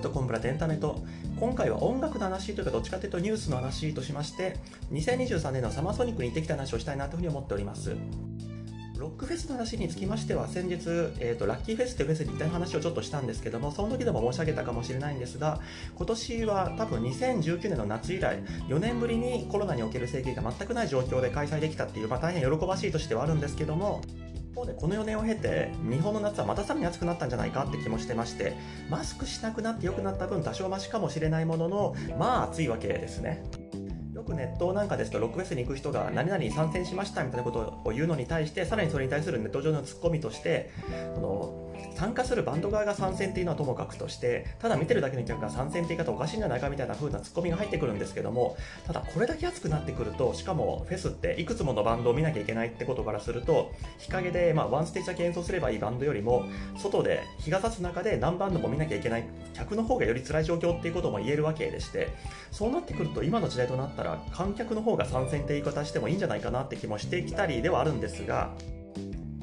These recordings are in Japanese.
ムとコンプラエンタメと。今回は音楽の話というかどっちかというとニュースの話としまして2023年のサマーソニックに行ってきた話をしたいなというふうに思っております。ロックフェスの話につきましては先日、えーと、ラッキーフェスというフェスに行った話をちょっとしたんですけどもその時でも申し上げたかもしれないんですが今年は多分2019年の夏以来4年ぶりにコロナにおける制限が全くない状況で開催できたっていう、まあ、大変喜ばしいとしてはあるんですけども方でこの4年を経て日本の夏はまたさらに暑くなったんじゃないかって気もしてましてマスクしなくなって良くなった分多少マシかもしれないもののまあ暑いわけですね。よくネットなんかですとロックフェスに行く人が何々に参戦しましたみたいなことを言うのに対してさらにそれに対するネット上のツッコミとしてこの参加するバンド側が参戦っていうのはともかくとしてただ見てるだけの客が参戦って言い方おかしいんじゃないかみたいな風なツッコミが入ってくるんですけどもただこれだけ暑くなってくるとしかもフェスっていくつものバンドを見なきゃいけないってことからすると日陰で、まあ、ワンステージだけ演奏すればいいバンドよりも外で日が差す中で何バンドも見なきゃいけない客の方がより辛い状況っていうことも言えるわけでしてそうなってくると今の時代となったら観客の方が参戦って言い方してもいいんじゃないかなって気もしてきたりではあるんですが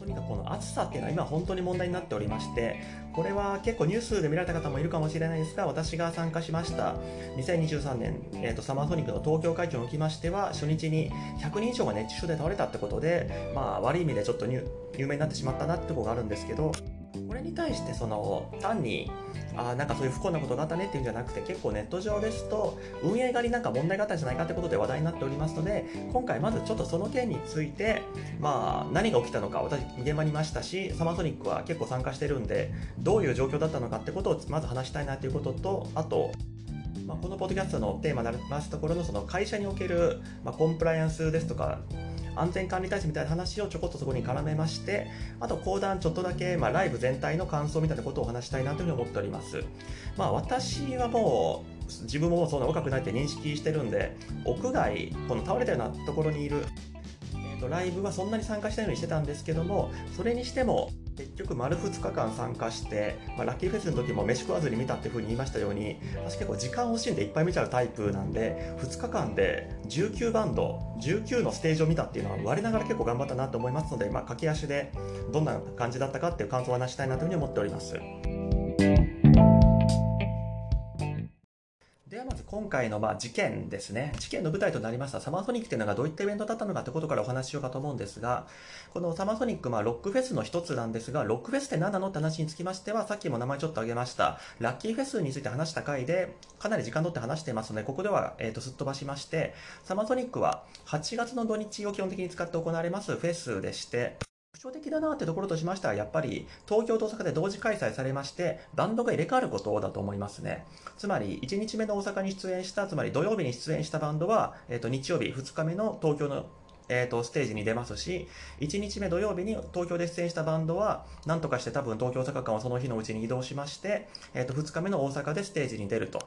にかくこの暑さっていうのは今本当に問題になっておりましてこれは結構ニュースで見られた方もいるかもしれないですが私が参加しました2023年、えーと、サマーソニックの東京会場におきましては初日に100人以上が熱中症で倒れたってことで、まあ、悪い意味でちょっと有名になってしまったなってところがあるんですけどこれに対してその単にあなんかそういう不幸なことがあったねっていうんじゃなくて結構ネット上ですと運営側になんか問題があったんじゃないかってことで話題になっておりますので今回まずちょっとその件についてまあ何が起きたのか私現場にいましたしサマーソニックは結構参加してるんでどういう状況だったのかってことをまず話したいなということとあとまあ、このポッドキャストのテーマになりますところのその会社における、ま、コンプライアンスですとか安全管理体制みたいな話をちょこっとそこに絡めましてあと講談ちょっとだけ、まあ、ライブ全体の感想みたいなことをお話したいなというふうに思っております。まあ私はもう自分もそんな若くないって認識してるんで屋外この倒れたようなところにいるとライブはそんなに参加したようにしてたんですけどもそれにしても結局丸2日間参加して、まあ、ラッキーフェスの時も飯食わずに見たっていうふうに言いましたように私結構時間を惜しんでいっぱい見ちゃうタイプなんで2日間で19バンド19のステージを見たっていうのは我ながら結構頑張ったなと思いますので、まあ、駆け足でどんな感じだったかっていう感想を話したいなというふうに思っております。ではまず今回のまあ事件ですね。事件の舞台となりましたサマーソニックというのがどういったイベントだったのかということからお話ししようかと思うんですが、このサマーソニック、まあロックフェスの一つなんですが、ロックフェスって何なのって話につきましては、さっきも名前ちょっと挙げました、ラッキーフェスについて話した回で、かなり時間取って話していますので、ここでは、えー、とすっ飛ばしまして、サマーソニックは8月の土日を基本的に使って行われますフェスでして、特徴的だなってところとしましては、やっぱり東京と大阪で同時開催されまして、バンドが入れ替わることだと思いますね。つまり、1日目の大阪に出演した、つまり土曜日に出演したバンドは、え、ー、と、日曜日、2日目の東京のえーと、ステージに出ますし、1日目土曜日に東京で出演したバンドは、なんとかして多分東京大阪間をその日のうちに移動しまして、えーと、と2日目の大阪でステージに出ると。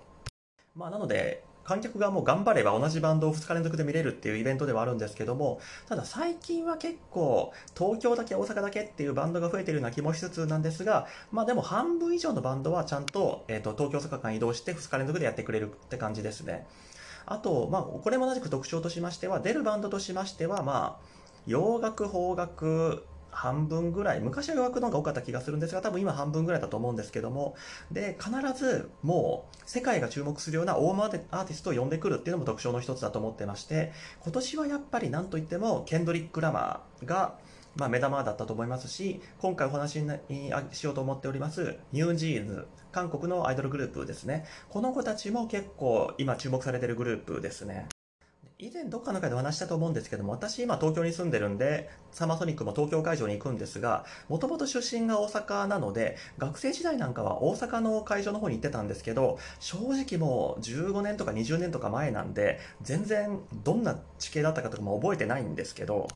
まあ、なので、観客がもう頑張れば同じバンドを2日連続で見れるっていうイベントではあるんですけども、ただ最近は結構東京だけ大阪だけっていうバンドが増えてるような気もしつつなんですが、まあでも半分以上のバンドはちゃんと,、えーと、東京大阪間移動して2日連続でやってくれるって感じですね。あと、まあこれも同じく特徴としましては、出るバンドとしましては、まあ洋楽、邦楽、半分ぐらい。昔は予約の方が多かった気がするんですが多分今半分ぐらいだと思うんですけども。で必ずもう世界が注目するような大物アーティストを呼んでくるっていうのも特徴の一つだと思ってまして。今年はやっぱり何といってもケンドリック・ラマーがまあ、目玉だったと思いますし今回お話にしようと思っておりますニュージーンズ韓国のアイドルグループですね。この子たちも結構今注目されてるグループですね。以前どっかの回でお話したと思うんですけども、私今東京に住んでるんで、サマーソニックも東京会場に行くんですが、もともと出身が大阪なので、学生時代なんかは大阪の会場の方に行ってたんですけど、正直もう15年とか20年とか前なんで、全然どんな地形だったかとかも覚えてないんですけど、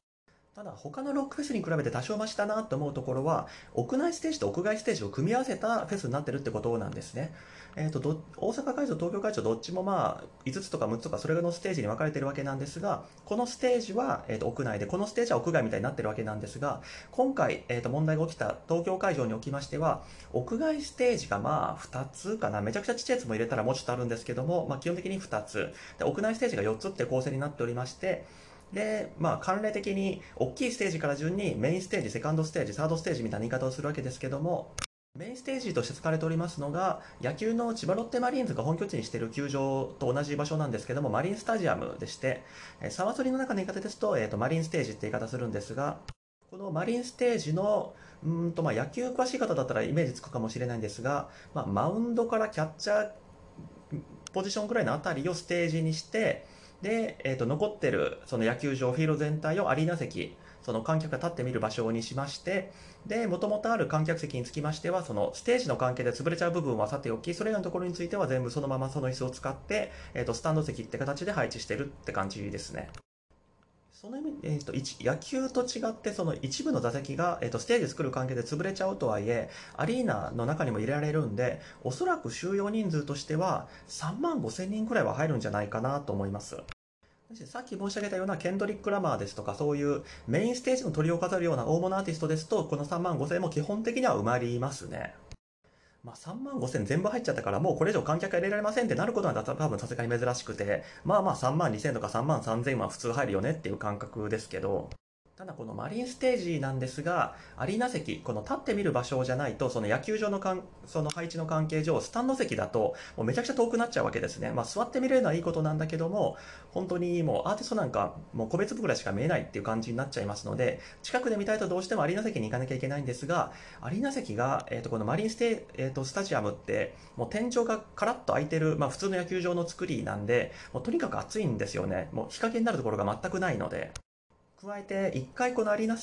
ただ他のロックフェスに比べて多少増したなと思うところは屋内ステージと屋外ステージを組み合わせたフェスになってるってことなんですね。えーと、と大阪会場、東京会場どっちもまあ5つとか6つとかそれらのステージに分かれてるわけなんですがこのステージは、えー、と屋内でこのステージは屋外みたいになってるわけなんですが今回、えー、と問題が起きた東京会場におきましては屋外ステージがまあ2つかな。めちゃくちゃちっちゃいやつも入れたらもうちょっとあるんですけども、まあ、基本的に2つ。で屋内ステージが4つって構成になっておりましてで、まあ、慣例的に大きいステージから順にメインステージ、セカンドステージ、サードステージみたいな言い方をするわけですけども、メインステージとして使われておりますのが、野球の千葉ロッテマリーンズが本拠地にしている球場と同じ場所なんですけども、マリンスタジアムでして、サワソリの中の言い方ですと、えーと、マリンステージって言い方するんですが、このマリンステージのうんとまあ野球詳しい方だったらイメージつくかもしれないんですが、まあ、マウンドからキャッチャーポジションくらいのあたりをステージにして、で、えー、と残ってるその野球場、フィールド全体をアリーナ席、その観客が立ってみる場所にしまして、で、もともとある観客席につきましては、そのステージの関係で潰れちゃう部分はさておき、それらのところについては全部そのままその椅子を使って、えっ、ー、と、スタンド席って形で配置してるって感じですね。その意味、えーと、野球と違ってその一部の座席が、えーと、ステージ作る関係で潰れちゃうとはいえアリーナの中にも入れられるんでおそらく収容人数としては3万5千人くらいは入るんじゃないかなと思いますさっき申し上げたようなケンドリック・ラマーですとかそういうメインステージの鳥を飾るような大物アーティストですとこの3万5千も基本的には埋まりますね。まあ、3万5千全部入っちゃったから、もうこれ以上観客入れられませんってなることは多分さすがに珍しくて、まあまあ3万2千とか3万3千は普通入るよねっていう感覚ですけど、ただこのマリンステージなんですが、アリーナ席、この立ってみる場所じゃないと、その野球場のかんその配置の関係上、スタンド席だと、もうめちゃくちゃ遠くなっちゃうわけですね。まあ座って見れるのはいいことなんだけども、本当にもうアーティストなんか、もう個別部ぐらいしか見えないっていう感じになっちゃいますので、近くで見たいとどうしてもアリーナ席に行かなきゃいけないんですが、アリーナ席が、えっ、ー、と、このマリンステ、えっ、ー、と、スタジアムって、もう天井がカラッと開いてる、まあ普通の野球場の作りなんで、もうとにかく暑いんですよね。もう日陰になるところが全くないので。加えて、一回このアリーナ、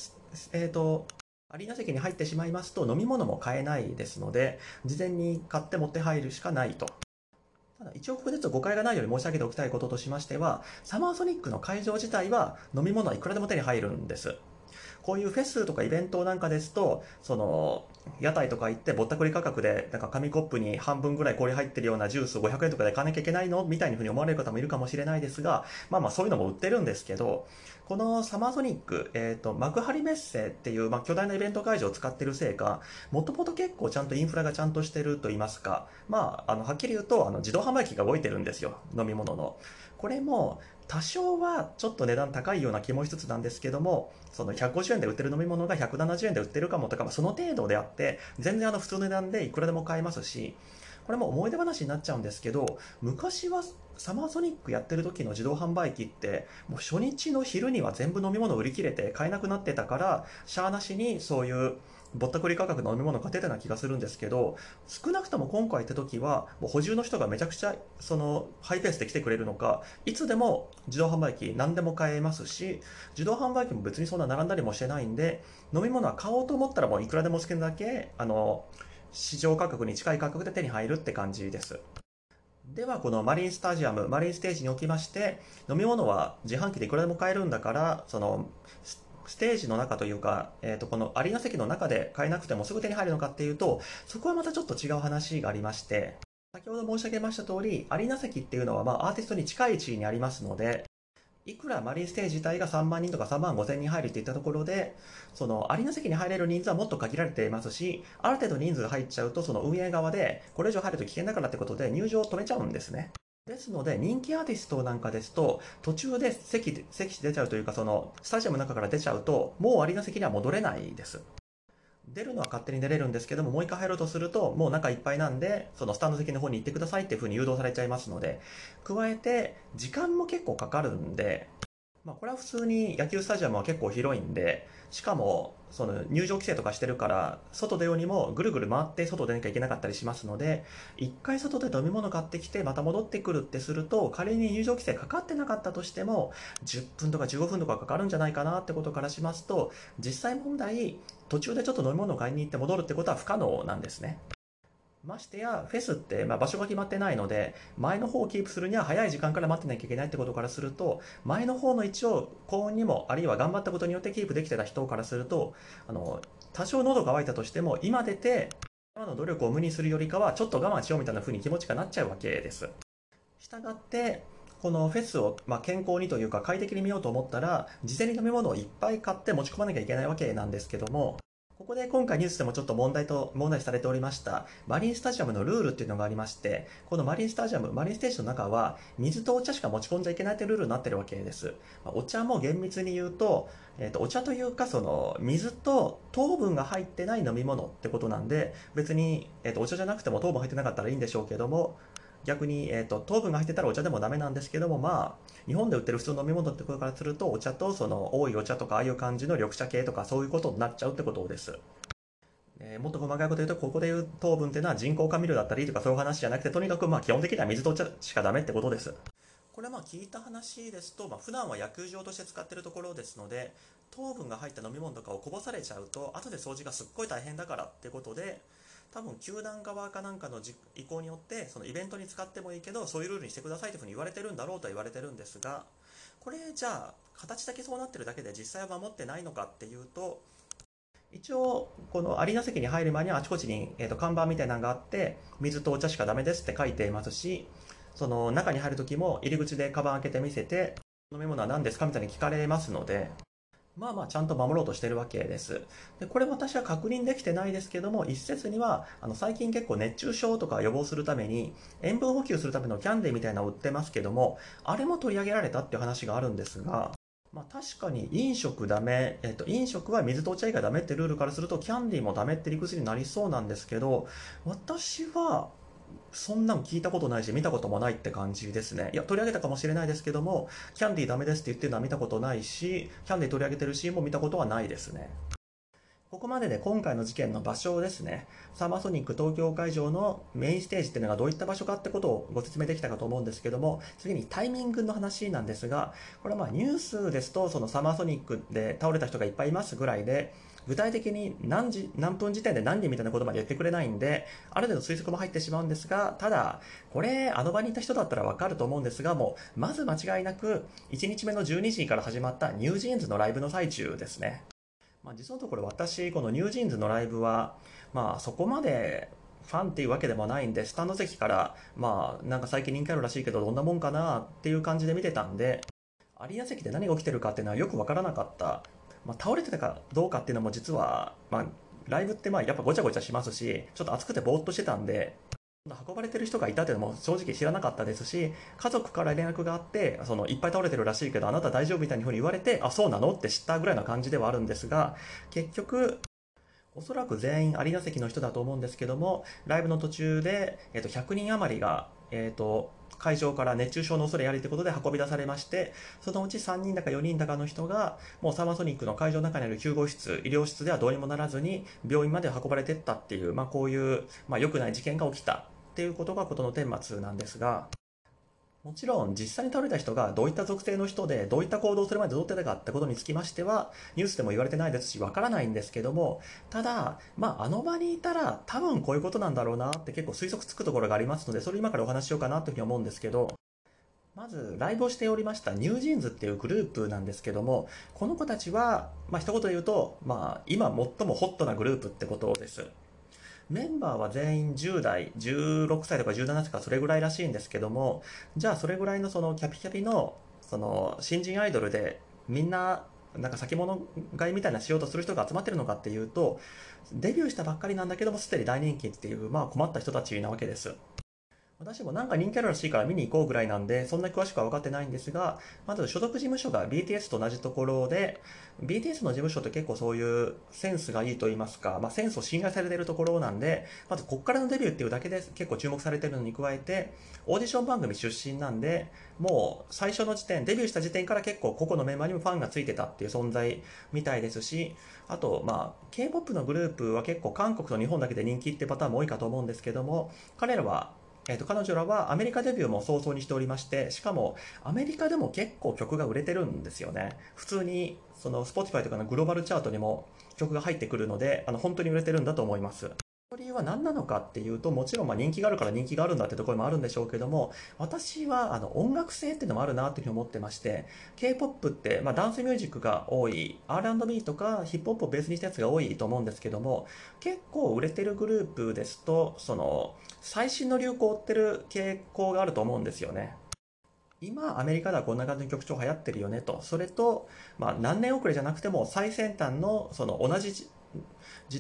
えっ、ー、と、アリーナ席に入ってしまいますと飲み物も買えないですので、事前に買って持って入るしかないと。ただ一応ここでちょっと誤解がないように申し上げておきたいこととしましては、サマーソニックの会場自体は飲み物はいくらでも手に入るんです。こういうフェスとかイベントなんかですと、その、屋台とか行ってぼったくり価格で、なんか紙コップに半分ぐらい氷入ってるようなジュースを500円とかで買わなきゃいけないの？みたいにふうに思われる方もいるかもしれないですが、まあまあそういうのも売ってるんですけど、このサマーソニック、えっ、ー、と、幕張メッセっていう、まあ、巨大なイベント会場を使ってるせいか、もともと結構ちゃんとインフラがちゃんとしてると言いますか、まあ、あの、はっきり言うと、あの、自動販売機が動いてるんですよ、飲み物の。これも、多少はちょっと値段高いような気もしつつなんですけども、その150円で売ってる飲み物が170円で売ってるかもとか、ま、その程度であって、全然あの普通の値段でいくらでも買えますし、これも思い出話になっちゃうんですけど、昔はサマーソニックやってる時の自動販売機って、もう初日の昼には全部飲み物売り切れて買えなくなってたから、しゃーなしにそういうぼったくり価格の飲み物が出たような気がするんですけど、少なくとも今回行った時は、もう補充の人がめちゃくちゃ、その、ハイペースで来てくれるのか、いつでも自動販売機何でも買えますし、自動販売機も別にそんな並んだりもしてないんで、飲み物は買おうと思ったらもういくらでも好きなだけ、あの、市場価格に近い価格で手に入るって感じです。では、このマリンスタジアム、マリンステージにおきまして、飲み物は自販機でいくらでも買えるんだから、その、ステージの中というか、えっ、ー、と、このアリーナ席の中で買えなくてもすぐ手に入るのかっていうと、そこはまたちょっと違う話がありまして、先ほど申し上げました通り、アリーナ席っていうのは、まあ、アーティストに近い位置にありますので、いくらマリンステージ自体が3万人とか3万5千人入るっていったところで、そのアリーナ席に入れる人数はもっと限られていますし、ある程度人数入っちゃうと、その運営側で、これ以上入ると危険だからってことで入場を止めちゃうんですね。ですので、人気アーティストなんかですと、途中で席、席出ちゃうというか、その、スタジアムの中から出ちゃうと、もうアリーナ席には戻れないです。出るのは勝手に出れるんですけども、もう一回入ろうとすると、もう中いっぱいなんで、そのスタンド席の方に行ってくださいっていう風に誘導されちゃいますので、加えて、時間も結構かかるんで、まあ、これは普通に野球スタジアムは結構広いんで、しかも、その入場規制とかしてるから、外出ようにもぐるぐる回って外出なきゃいけなかったりしますので、一回外で飲み物買ってきてまた戻ってくるってすると、仮に入場規制かかってなかったとしても、10分とか15分とかかかるんじゃないかなってことからしますと、実際問題、途中でちょっと飲み物を買いに行って戻るってことは不可能なんですね。ましてや、フェスって、まあ、場所が決まってないので、前の方をキープするには早い時間から待ってなきゃいけないってことからすると、前の方の位置を幸運にも、あるいは頑張ったことによってキープできてた人からすると、あの、多少喉が渇いたとしても、今出て、今の努力を無にするよりかは、ちょっと我慢しようみたいな風に気持ちがなっちゃうわけです。したがって、このフェスを、まあ、健康にというか快適に見ようと思ったら、事前に飲み物をいっぱい買って持ち込まなきゃいけないわけなんですけども、ここで今回ニュースでもちょっと問題と、問題されておりました、マリンスタジアムのルールっていうのがありまして、このマリンスタジアム、マリンステーションの中は、水とお茶しか持ち込んじゃいけないというルールになってるわけです。お茶も厳密に言うと、えっ、と、お茶というか、その、水と糖分が入ってない飲み物ってことなんで、別に、えっ、と、お茶じゃなくても糖分入ってなかったらいいんでしょうけども、逆に、えーと、糖分が入ってたらお茶でもダメなんですけども、まあ、日本で売ってる普通の飲み物ってことからすると、お茶とその多いお茶とか、ああいう感じの緑茶系とか、そういうことになっちゃうってことです。えー、もっと細かいこと言うと、ここで言う糖分っていうのは人工甘味料だったりとかそういう話じゃなくて、とにかくまあ基本的には水とお茶しかダメってことです。これはまあ聞いた話ですと、まあ、普段は野球場として使ってるところですので、糖分が入った飲み物とかをこぼされちゃうと、後で掃除がすっごい大変だからってことで、多分球団側かなんかの意向によってそのイベントに使ってもいいけどそういうルールにしてくださいというふうに言われてるんだろうとは言われてるんですがこれじゃあ形だけそうなってるだけで実際は守ってないのかっていうと一応このアリーナ席に入る前にはあちこちに、えー、と看板みたいなのがあって水とお茶しかダメですって書いていますしその中に入る時も入り口でカバン開けて見せて飲み物は何ですかみたいに聞かれますのでまあまあちゃんと守ろうとしてるわけです。で、これ私は確認できてないですけども、一説には、あの、最近結構熱中症とか予防するために、塩分補給するためのキャンディーみたいなの売ってますけども、あれも取り上げられたっていう話があるんですが、まあ確かに飲食ダメ、えっと、飲食は水とお茶以外ダメってルールからすると、キャンディーもダメって理屈になりそうなんですけど、私は、そんなん聞いたことないし、見たこともないって感じですね。いや、取り上げたかもしれないですけども、キャンディーダメですって言ってるのは見たことないし、キャンディー取り上げてるシーンも見たことはないですね。ここまでで今回の事件の場所ですね。サマーソニック東京会場のメインステージっていうのがどういった場所かってことをご説明できたかと思うんですけども、次にタイミングの話なんですが、これはまあニュースですと、そのサマーソニックで倒れた人がいっぱいいますぐらいで、具体的に何時、何分時点で何人みたいなことまで言ってくれないんで、ある程度推測も入ってしまうんですが、ただ、これ、あの場にいた人だったらわかると思うんですが、もう、まず間違いなく、1日目の12時から始まったニュージーンズのライブの最中ですね。まあ、実のところ私、このニュージーンズのライブは、まあ、そこまでファンっていうわけでもないんで、スタンド席から、まあ、なんか最近人気あるらしいけど、どんなもんかなっていう感じで見てたんで、アリーナ席で何が起きてるかっていうのはよくわからなかったまあ、倒れてたかどうかっていうのも実は、まあ、ライブってまあやっぱごちゃごちゃしますし、ちょっと暑くてぼーっとしてたんで、運ばれてる人がいたっていうのも正直知らなかったですし、家族から連絡があって、そのいっぱい倒れてるらしいけど、あなた大丈夫みたいな風に言われて、あ、そうなの？って知ったぐらいな感じではあるんですが、結局、おそらく全員アリーナ席の人だと思うんですけども、ライブの途中で、えっと、100人余りが、えっと、会場から熱中症の恐れありということで運び出されまして、そのうち3人だか4人だかの人が、もうサーマソニックの会場の中にある救護室、医療室ではどうにもならずに、病院まで運ばれていったっていう、まあこういう、まあ良くない事件が起きたっていうことが事の顛末なんですが、もちろん実際に倒れた人がどういった属性の人でどういった行動をするまでどうってたかってことにつきましてはニュースでも言われてないですしわからないんですけどもただまああの場にいたら多分こういうことなんだろうなって結構推測つくところがありますのでそれ今からお話しようかなというふうに思うんですけどまずライブをしておりましたニュージーンズっていうグループなんですけどもこの子たちはまあ一言で言うとまあ今最もホットなグループってことです。メンバーは全員10代、16歳とか17歳とかそれぐらいらしいんですけども、じゃあそれぐらいのそのキャピキャピのその新人アイドルでみんななんか先物買いみたいなしようとする人が集まってるのかっていうと、デビューしたばっかりなんだけどもすでに大人気っていう、まあ困った人たちなわけです。私もなんか人気あるらしいから見に行こうぐらいなんで、そんな詳しくは分かってないんですが、まず所属事務所が BTS と同じところで、BTS の事務所って結構そういうセンスがいいと言いますか、まあ、センスを信頼されているところなんで、まずこっからのデビューっていうだけで結構注目されてるのに加えて、オーディション番組出身なんで、もう最初の時点、デビューした時点から結構個々のメンバーにもファンがついてたっていう存在みたいですし、あと、まあ、K-POP のグループは結構韓国と日本だけで人気ってパターンも多いかと思うんですけども、彼らはえーと、彼女らはアメリカデビューも早々にしておりましてしかもアメリカでも結構曲が売れてるんですよね。普通にその Spotify とかのグローバルチャートにも曲が入ってくるのであの本当に売れてるんだと思います。理由は何なのかっていうともちろんま人気があるから人気があるんだってところもあるんでしょうけども私はあの音楽性っていうのもあるなっていうふうに思ってまして K-POP ってまダンスミュージックが多い R&B とかヒップホップをベースにしたやつが多いと思うんですけども結構売れてるグループですとその最新の流行を追ってる傾向があると思うんですよね。今アメリカではこんな感じの曲調流行ってるよねと。それと、まあ、何年遅れじゃなくても最先端のその同じ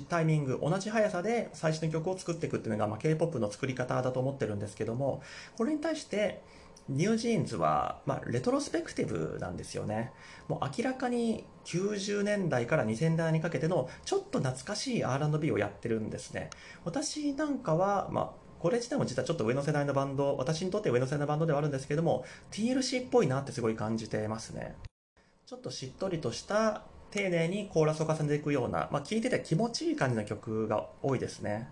タイミング、同じ速さで最新の曲を作っていくっていうのが、まあ、K-POP の作り方だと思ってるんですけども、これに対して、ニュージーンズは、まあ、レトロスペクティブなんですよね。もう明らかに90年代から2000年代にかけてのちょっと懐かしい R&B をやってるんですね。私なんかは、まあ、これ自体も実はちょっと上の世代のバンド、私にとって上の世代のバンドではあるんですけども、TLC っぽいなってすごい感じてますね。ちょっとしっとりとした丁寧にコーラスを重ねていくような、まあ、聴いてて気持ちいい感じの曲が多いですね。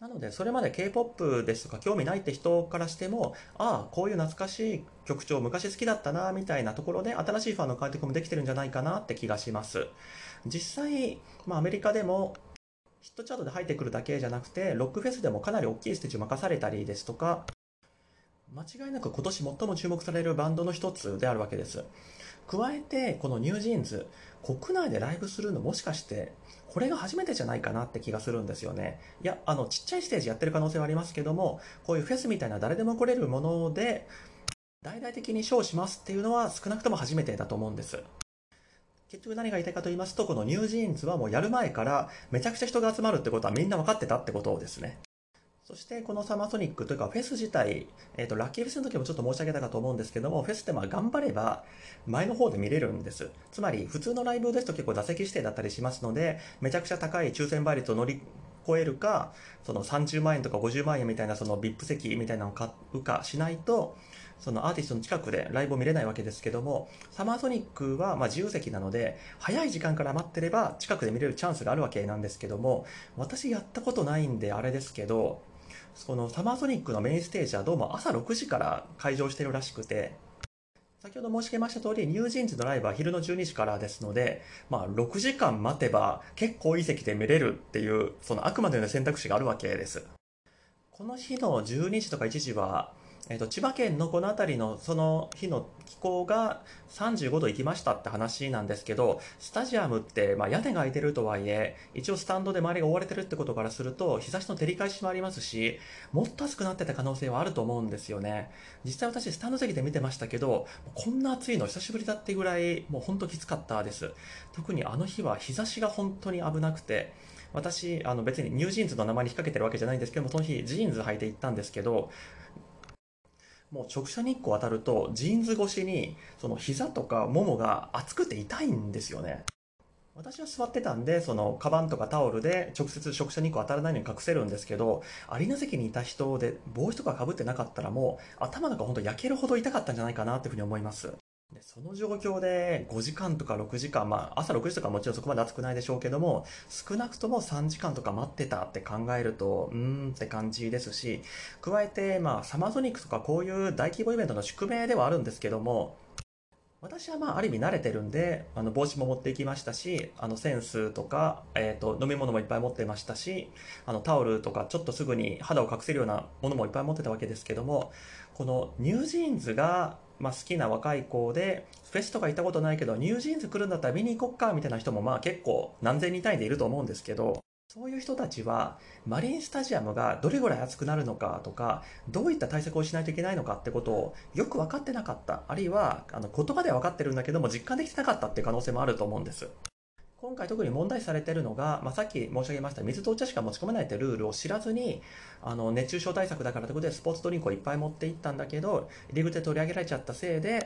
なので、それまで K-POP ですとか興味ないって人からしても、ああ、こういう懐かしい曲調昔好きだったな、みたいなところで新しいファンの開拓もできてるんじゃないかなって気がします。実際、まあアメリカでもヒットチャートで入ってくるだけじゃなくて、ロックフェスでもかなり大きいステージを任されたりですとか、間違いなく今年最も注目されるバンドの一つであるわけです。加えて、このニュージーンズ、国内でライブするのもしかして、これが初めてじゃないかなって気がするんですよね。いや、あの、ちっちゃいステージやってる可能性はありますけども、こういうフェスみたいな誰でも来れるもので、大々的にショーしますっていうのは少なくとも初めてだと思うんです。結局何が言いたいかと言いますと、このニュージーンズはもうやる前からめちゃくちゃ人が集まるってことはみんな分かってたってことですね。そしてこのサマーソニックというかフェス自体、え、ー、と、ラッキーフェスの時もちょっと申し上げたかと思うんですけども、フェスってまあ頑張れば前の方で見れるんです。つまり普通のライブですと結構座席指定だったりしますので、めちゃくちゃ高い抽選倍率を乗り越えるか、その30万円とか50万円みたいなその VIP 席みたいなのを買うかしないと、そのアーティストの近くでライブを見れないわけですけども、サマーソニックはま自由席なので、早い時間から待ってれば近くで見れるチャンスがあるわけなんですけども、私やったことないんであれですけど、そのサマーソニックのメインステージはどうも朝6時から開場してるらしくて、先ほど申し上げました通り、ニュージーンズのライブは昼の12時からですので、まあ6時間待てば結構いい席で見れるっていう、そのあくまでの選択肢があるわけです。この日の12時とか1時は、え、ー、と、千葉県のこの辺りのその日の気候が35度行きましたって話なんですけど、スタジアムって、まあ、屋根が開いてるとはいえ、一応スタンドで周りが覆われてるってことからすると、日差しの照り返しもありますし、もっと暑くなってた可能性はあると思うんですよね。実際私、スタンド席で見てましたけど、こんな暑いの久しぶりだってぐらい、もうほんときつかったです。特にあの日は日差しが本当に危なくて、私、あの別にニュージーンズの名前に引っ掛けてるわけじゃないんですけども、その日ジーンズ履いて行ったんですけど、もう直射日光当たるとジーンズ越しにその膝とかももが熱くて痛いんですよね。私は座ってたんで、その、カバンとかタオルで直接直射日光当たらないように隠せるんですけど、アリーナ席にいた人で帽子とかかぶってなかったらもう頭なんか本当焼けるほど痛かったんじゃないかなっていうふうに思います。その状況で5時間とか6時間、まあ、朝6時とかもちろんそこまで暑くないでしょうけども、少なくとも3時間とか待ってたって考えると、うーんって感じですし、加えて、まあ、サマーソニックとかこういう大規模イベントの宿命ではあるんですけども、私はまあ、ある意味慣れてるんで、あの、帽子も持っていきましたし、あの、扇子とか、えっ、ー、と、飲み物もいっぱい持ってましたし、あの、タオルとか、ちょっとすぐに肌を隠せるようなものもいっぱい持ってたわけですけども、このニュージーンズが、まあ、好きな若い子で、フェスとか行ったことないけど、ニュージーンズ来るんだったら見に行こっか、みたいな人もまあ結構何千人単位でいると思うんですけど、そういう人たちは、マリンスタジアムがどれぐらい暑くなるのかとか、どういった対策をしないといけないのかってことをよく分かってなかった。あるいは、あの、言葉では分かってるんだけども、実感できてなかったっていう可能性もあると思うんです。今回特に問題されているのが、まあ、さっき申し上げました水とお茶しか持ち込めないってルールを知らずに、あの、熱中症対策だからということでスポーツドリンクをいっぱい持っていったんだけど、入り口で取り上げられちゃったせいで、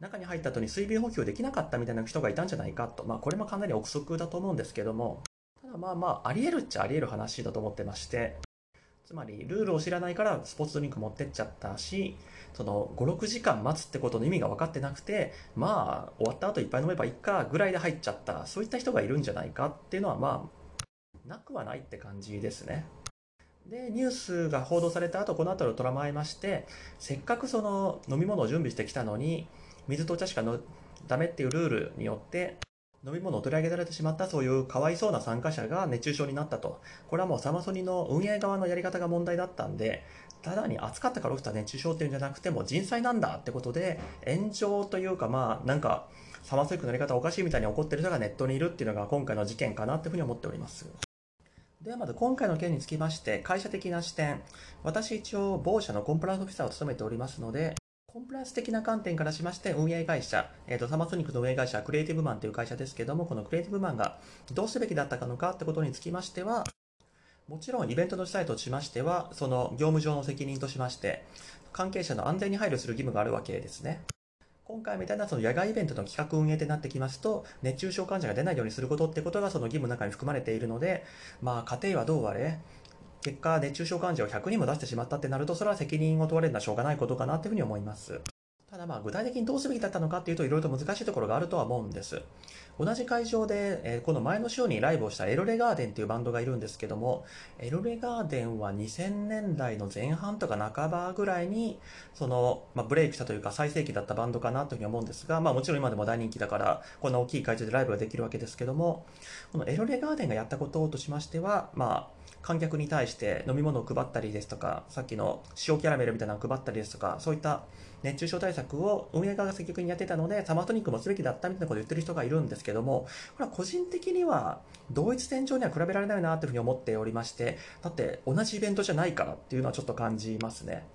中に入った後に水分補給できなかったみたいな人がいたんじゃないかと。まあ、これもかなり憶測だと思うんですけども、ただまあまあ、あり得るっちゃあり得る話だと思ってまして、つまり、ルールを知らないからスポーツドリンク持ってっちゃったし、その5、6時間待つってことの意味が分かってなくて、まあ、終わった後いっぱい飲めばいいかぐらいで入っちゃった、そういった人がいるんじゃないかっていうのは、まあ、なくはないって感じですね。で、ニュースが報道された後、この後のトラマいまして、せっかくその飲み物を準備してきたのに、水とお茶しかのダメっていうルールによって、飲み物を取り上げられてしまったそういうかわいそうな参加者が熱中症になったと。これはもうサマソニの運営側のやり方が問題だったんで、ただに暑かったから起きた熱中症っていうんじゃなくても人災なんだってことで、炎上というかまあなんか、サマソニックのやり方おかしいみたいに怒ってる人がネットにいるっていうのが今回の事件かなっていうふうに思っております。ではまず今回の件につきまして、会社的な視点。私一応某社のコンプライアンスオフィサーを務めておりますので、コンプライアンス的な観点からしまして、運営会社、えーと、サマソニックの運営会社、クリエイティブマンという会社ですけども、このクリエイティブマンがどうすべきだったかのかってことにつきましては、もちろんイベントの主催としましては、その業務上の責任としまして、関係者の安全に配慮する義務があるわけですね。今回みたいなその野外イベントの企画運営ってなってきますと、熱中症患者が出ないようにすることってことがその義務の中に含まれているので、まあ家庭はどうあれ、結果熱中症患者を100人も出してしまったってなると、それは責任を問われるのはしょうがないことかなっていうふうに思います。ただまあ具体的にどうすべきだったのかっていうといろいろと難しいところがあるとは思うんです。同じ会場で、えー、この前の週にライブをしたエロレガーデンっていうバンドがいるんですけども、エロレガーデンは2000年代の前半とか半ばぐらいに、その、まあ、ブレイクしたというか最盛期だったバンドかなというふうに思うんですが、まあもちろん今でも大人気だから、こんな大きい会場でライブができるわけですけども、このエロレガーデンがやったこととしましては、まあ、観客に対して飲み物を配ったりですとか、さっきの塩キャラメルみたいなのを配ったりですとか、そういった熱中症対策を運営側が積極的にやってたので、サマートニックもすべきだったみたいなことを言ってる人がいるんですけども、これは個人的には同一点上には比べられないなというふうに思っておりまして、だって同じイベントじゃないからっていうのはちょっと感じますね。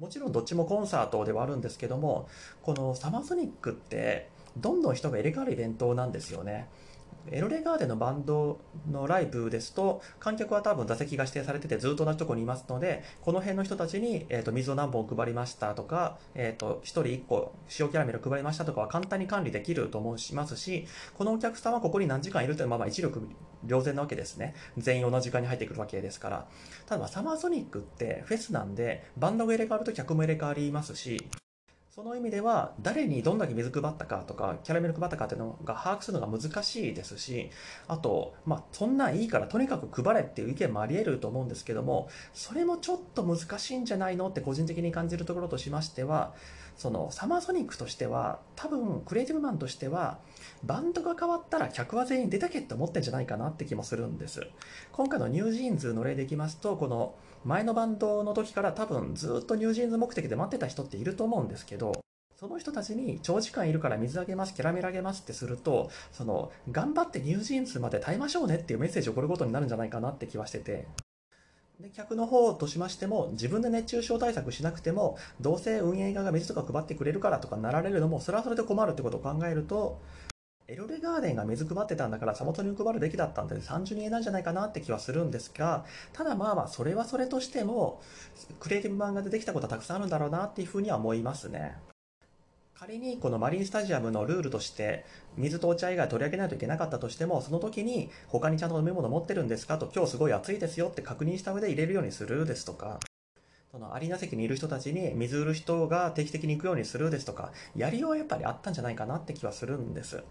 もちろんどっちもコンサートではあるんですけども、このサマーソニックってどんどん人が入れ替わるイベントなんですよね。エロレガーデンのバンドのライブですと、観客は多分座席が指定されててずっと同じとこにいますので、この辺の人たちに、えー、と水を何本配りましたとか、えっ、ー、と、1人1個塩キャラメル配りましたとかは簡単に管理できると思いますし、このお客さんはここに何時間いるというのはまあ一力両然なわけですね。全員同じ時間に入ってくるわけですから。ただ、サマーソニックってフェスなんで、バンドが入れ替わると客も入れ替わりますし、その意味では、誰にどんだけ水配ったかとか、キャラメル配ったかっていうのが把握するのが難しいですし、あと、まあ、そんなんいいからとにかく配れっていう意見もあり得ると思うんですけども、それもちょっと難しいんじゃないのって個人的に感じるところとしましては、そのサマーソニックとしては、多分クリエイティブマンとしては、バンドが変わったら客は全員出たけって思ってんじゃないかなって気もするんです。今回のニュージーンズの例でいきますと、この前のバンドの時から多分ずっとニュージーンズ目的で待ってた人っていると思うんですけど、その人たちに長時間いるから水あげます、キャラメルあげますってすると、その、頑張ってニュージーンズまで耐えましょうねっていうメッセージを送ることになるんじゃないかなって気はしてて。で、客の方としましても、自分で熱中症対策しなくても、どうせ運営側が水とか配ってくれるからとかなられるのも、それはそれで困るってことを考えると、エルレガーデンが水配ってたんだからサマソニも配るべきだったって単純に言えないんじゃないかなって気はするんですが、ただまあまあそれはそれとしても、クリエイティブ漫画でできたことはたくさんあるんだろうなっていうふうには思いますね。仮にこのマリンスタジアムのルールとして水とお茶以外取り上げないといけなかったとしてもその時に他にちゃんと飲み物持ってるんですかと今日すごい暑いですよって確認した上で入れるようにするですとかそのアリーナ席にいる人たちに水売る人が定期的に行くようにするですとかやりようはやっぱりあったんじゃないかなって気はするんです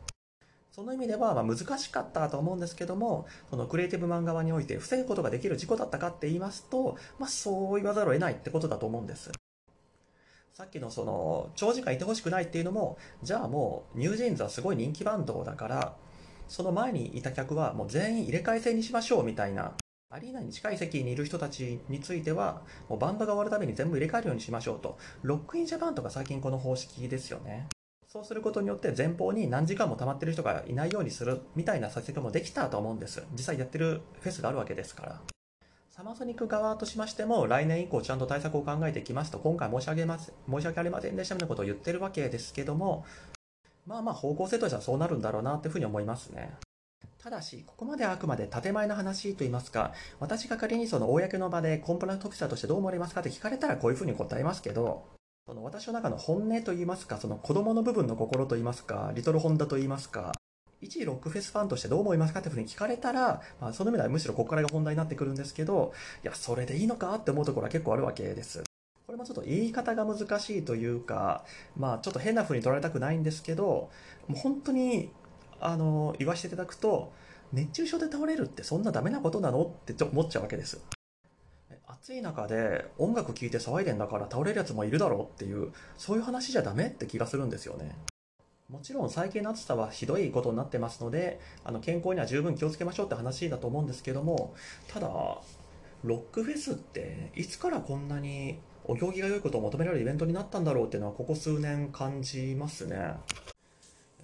その意味では、ま難しかったと思うんですけども、そのクリエイティブマン側において防ぐことができる事故だったかって言いますと、まあそう言わざるを得ないってことだと思うんです。さっきのその、長時間いてほしくないっていうのも、じゃあもう、ニュージーンズはすごい人気バンドだから、その前にいた客はもう全員入れ替え制にしましょうみたいな、アリーナに近い席にいる人たちについては、もうバンドが終わるたびに全部入れ替えるようにしましょうと。ロックインジャパンとか最近この方式ですよね。そうすることによって前方に何時間も溜まってる人がいないようにするみたいな作戦もできたと思うんです。実際やってるフェスがあるわけですから。サマソニック側としましても、来年以降ちゃんと対策を考えていきますと、今回申し上げます、申し訳ありませんでしたみたいなことを言ってるわけですけども、まあまあ方向性としてはそうなるんだろうなというふうに思いますね。ただし、ここまであくまで建前の話といいますか、私が仮にその公の場でコンプライアンスオフィサーとしてどう思われますかって聞かれたらこういうふうに答えますけど、その私の中の本音といいますか、その子供の部分の心といいますか、リトルホンダといいますか、一ロックフェスファンとしてどう思いますかってふうに聞かれたら、まあ、その意味ではむしろここからが本題になってくるんですけど、いや、それでいいのかって思うところは結構あるわけです。これもちょっと言い方が難しいというか、まあちょっと変な風に取られたくないんですけど、もう本当に、あの、言わせていただくと、熱中症で倒れるってそんなダメなことなのってちょ思っちゃうわけです。暑い中で音楽聴いて騒いでんだから倒れるやつもいるだろうっていう、そういう話じゃダメって気がするんですよね。もちろん最近の暑さはひどいことになってますので、あの健康には十分気をつけましょうって話だと思うんですけども、ただ、ロックフェスっていつからこんなにお行儀が良いことを求められるイベントになったんだろうっていうのはここ数年感じますね。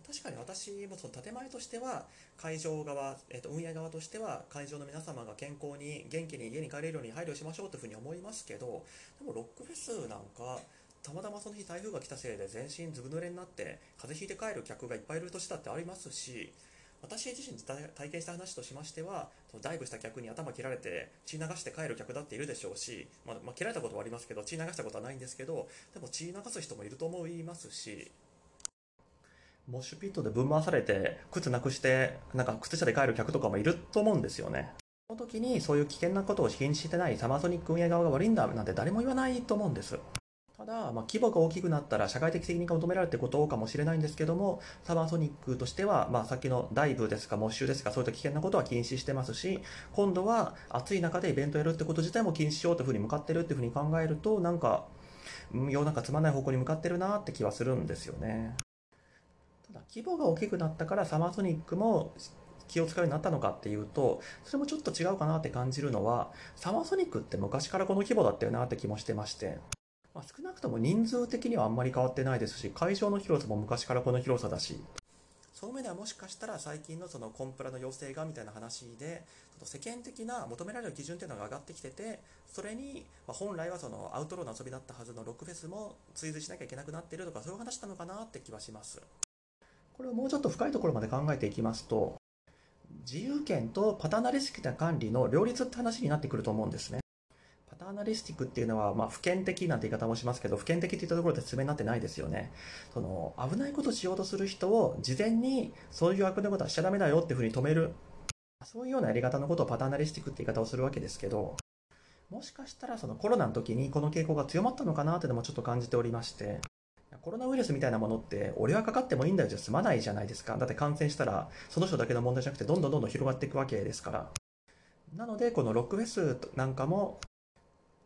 確かに私もその建前としては会場側、えー、と運営側としては会場の皆様が健康に元気に家に帰れるように配慮しましょうというふうに思いますけどでもロックフェスなんかたまたまその日台風が来たせいで全身ずぶ濡れになって風邪ひいて帰る客がいっぱいいる年だってありますし私自身体験した話としましてはダイブした客に頭切られて血流して帰る客だっているでしょうし、まあ、まあ、切られたことはありますけど血流したことはないんですけどでも血流す人もいると思いますしモッシュピットでぶん回されて靴なくしてなんか靴下で帰る客とかもいると思うんですよねその時にそういう危険なことを気にしてないサマーソニック運営側が悪いんだなんて誰も言わないと思うんですただ、まあ、規模が大きくなったら社会的責任が求められていることかもしれないんですけども、サマーソニックとしては、まあ、さっきのダイブですか、モッシュですか、そういった危険なことは禁止してますし、今度は暑い中でイベントやるってこと自体も禁止しようというふうに向かってるっていうふうに考えると、なんか、世の中つまんない方向に向かってるなって気はするんですよね。ただ、規模が大きくなったから、サマーソニックも気を使うようになったのかっていうと、それもちょっと違うかなって感じるのは、サマーソニックって昔からこの規模だったよなって気もしてまして、まあ、少なくとも人数的にはあんまり変わってないですし、会場の広さも昔からこの広さだし、そういう面ではもしかしたら最近のそのコンプラの要請がみたいな話で、ちょっと世間的な求められる基準っていうのが上がってきてて、それに本来はそのアウトローの遊びだったはずのロックフェスも追随しなきゃいけなくなってるとか、そういう話なのかなって気はします。これをもうちょっと深いところまで考えていきますと、自由権とパターナリスティックな管理の両立って話になってくると思うんですね。パターナリスティックっていうのは、まあ、不権的なんて言い方もしますけど、不権的っていったところで説明になってないですよね。その、危ないことをしようとする人を事前に、そういう悪のことはしちゃダメだよっていうふうに止める。そういうようなやり方のことをパターナリスティックって言い方をするわけですけど、もしかしたらそのコロナの時にこの傾向が強まったのかなっていうのもちょっと感じておりまして、コロナウイルスみたいなものって、俺はかかってもいいんだよじゃ済まないじゃないですか。だって感染したら、その人だけの問題じゃなくて、どんどんどんどん広がっていくわけですから。なので、このロックフェスなんかも、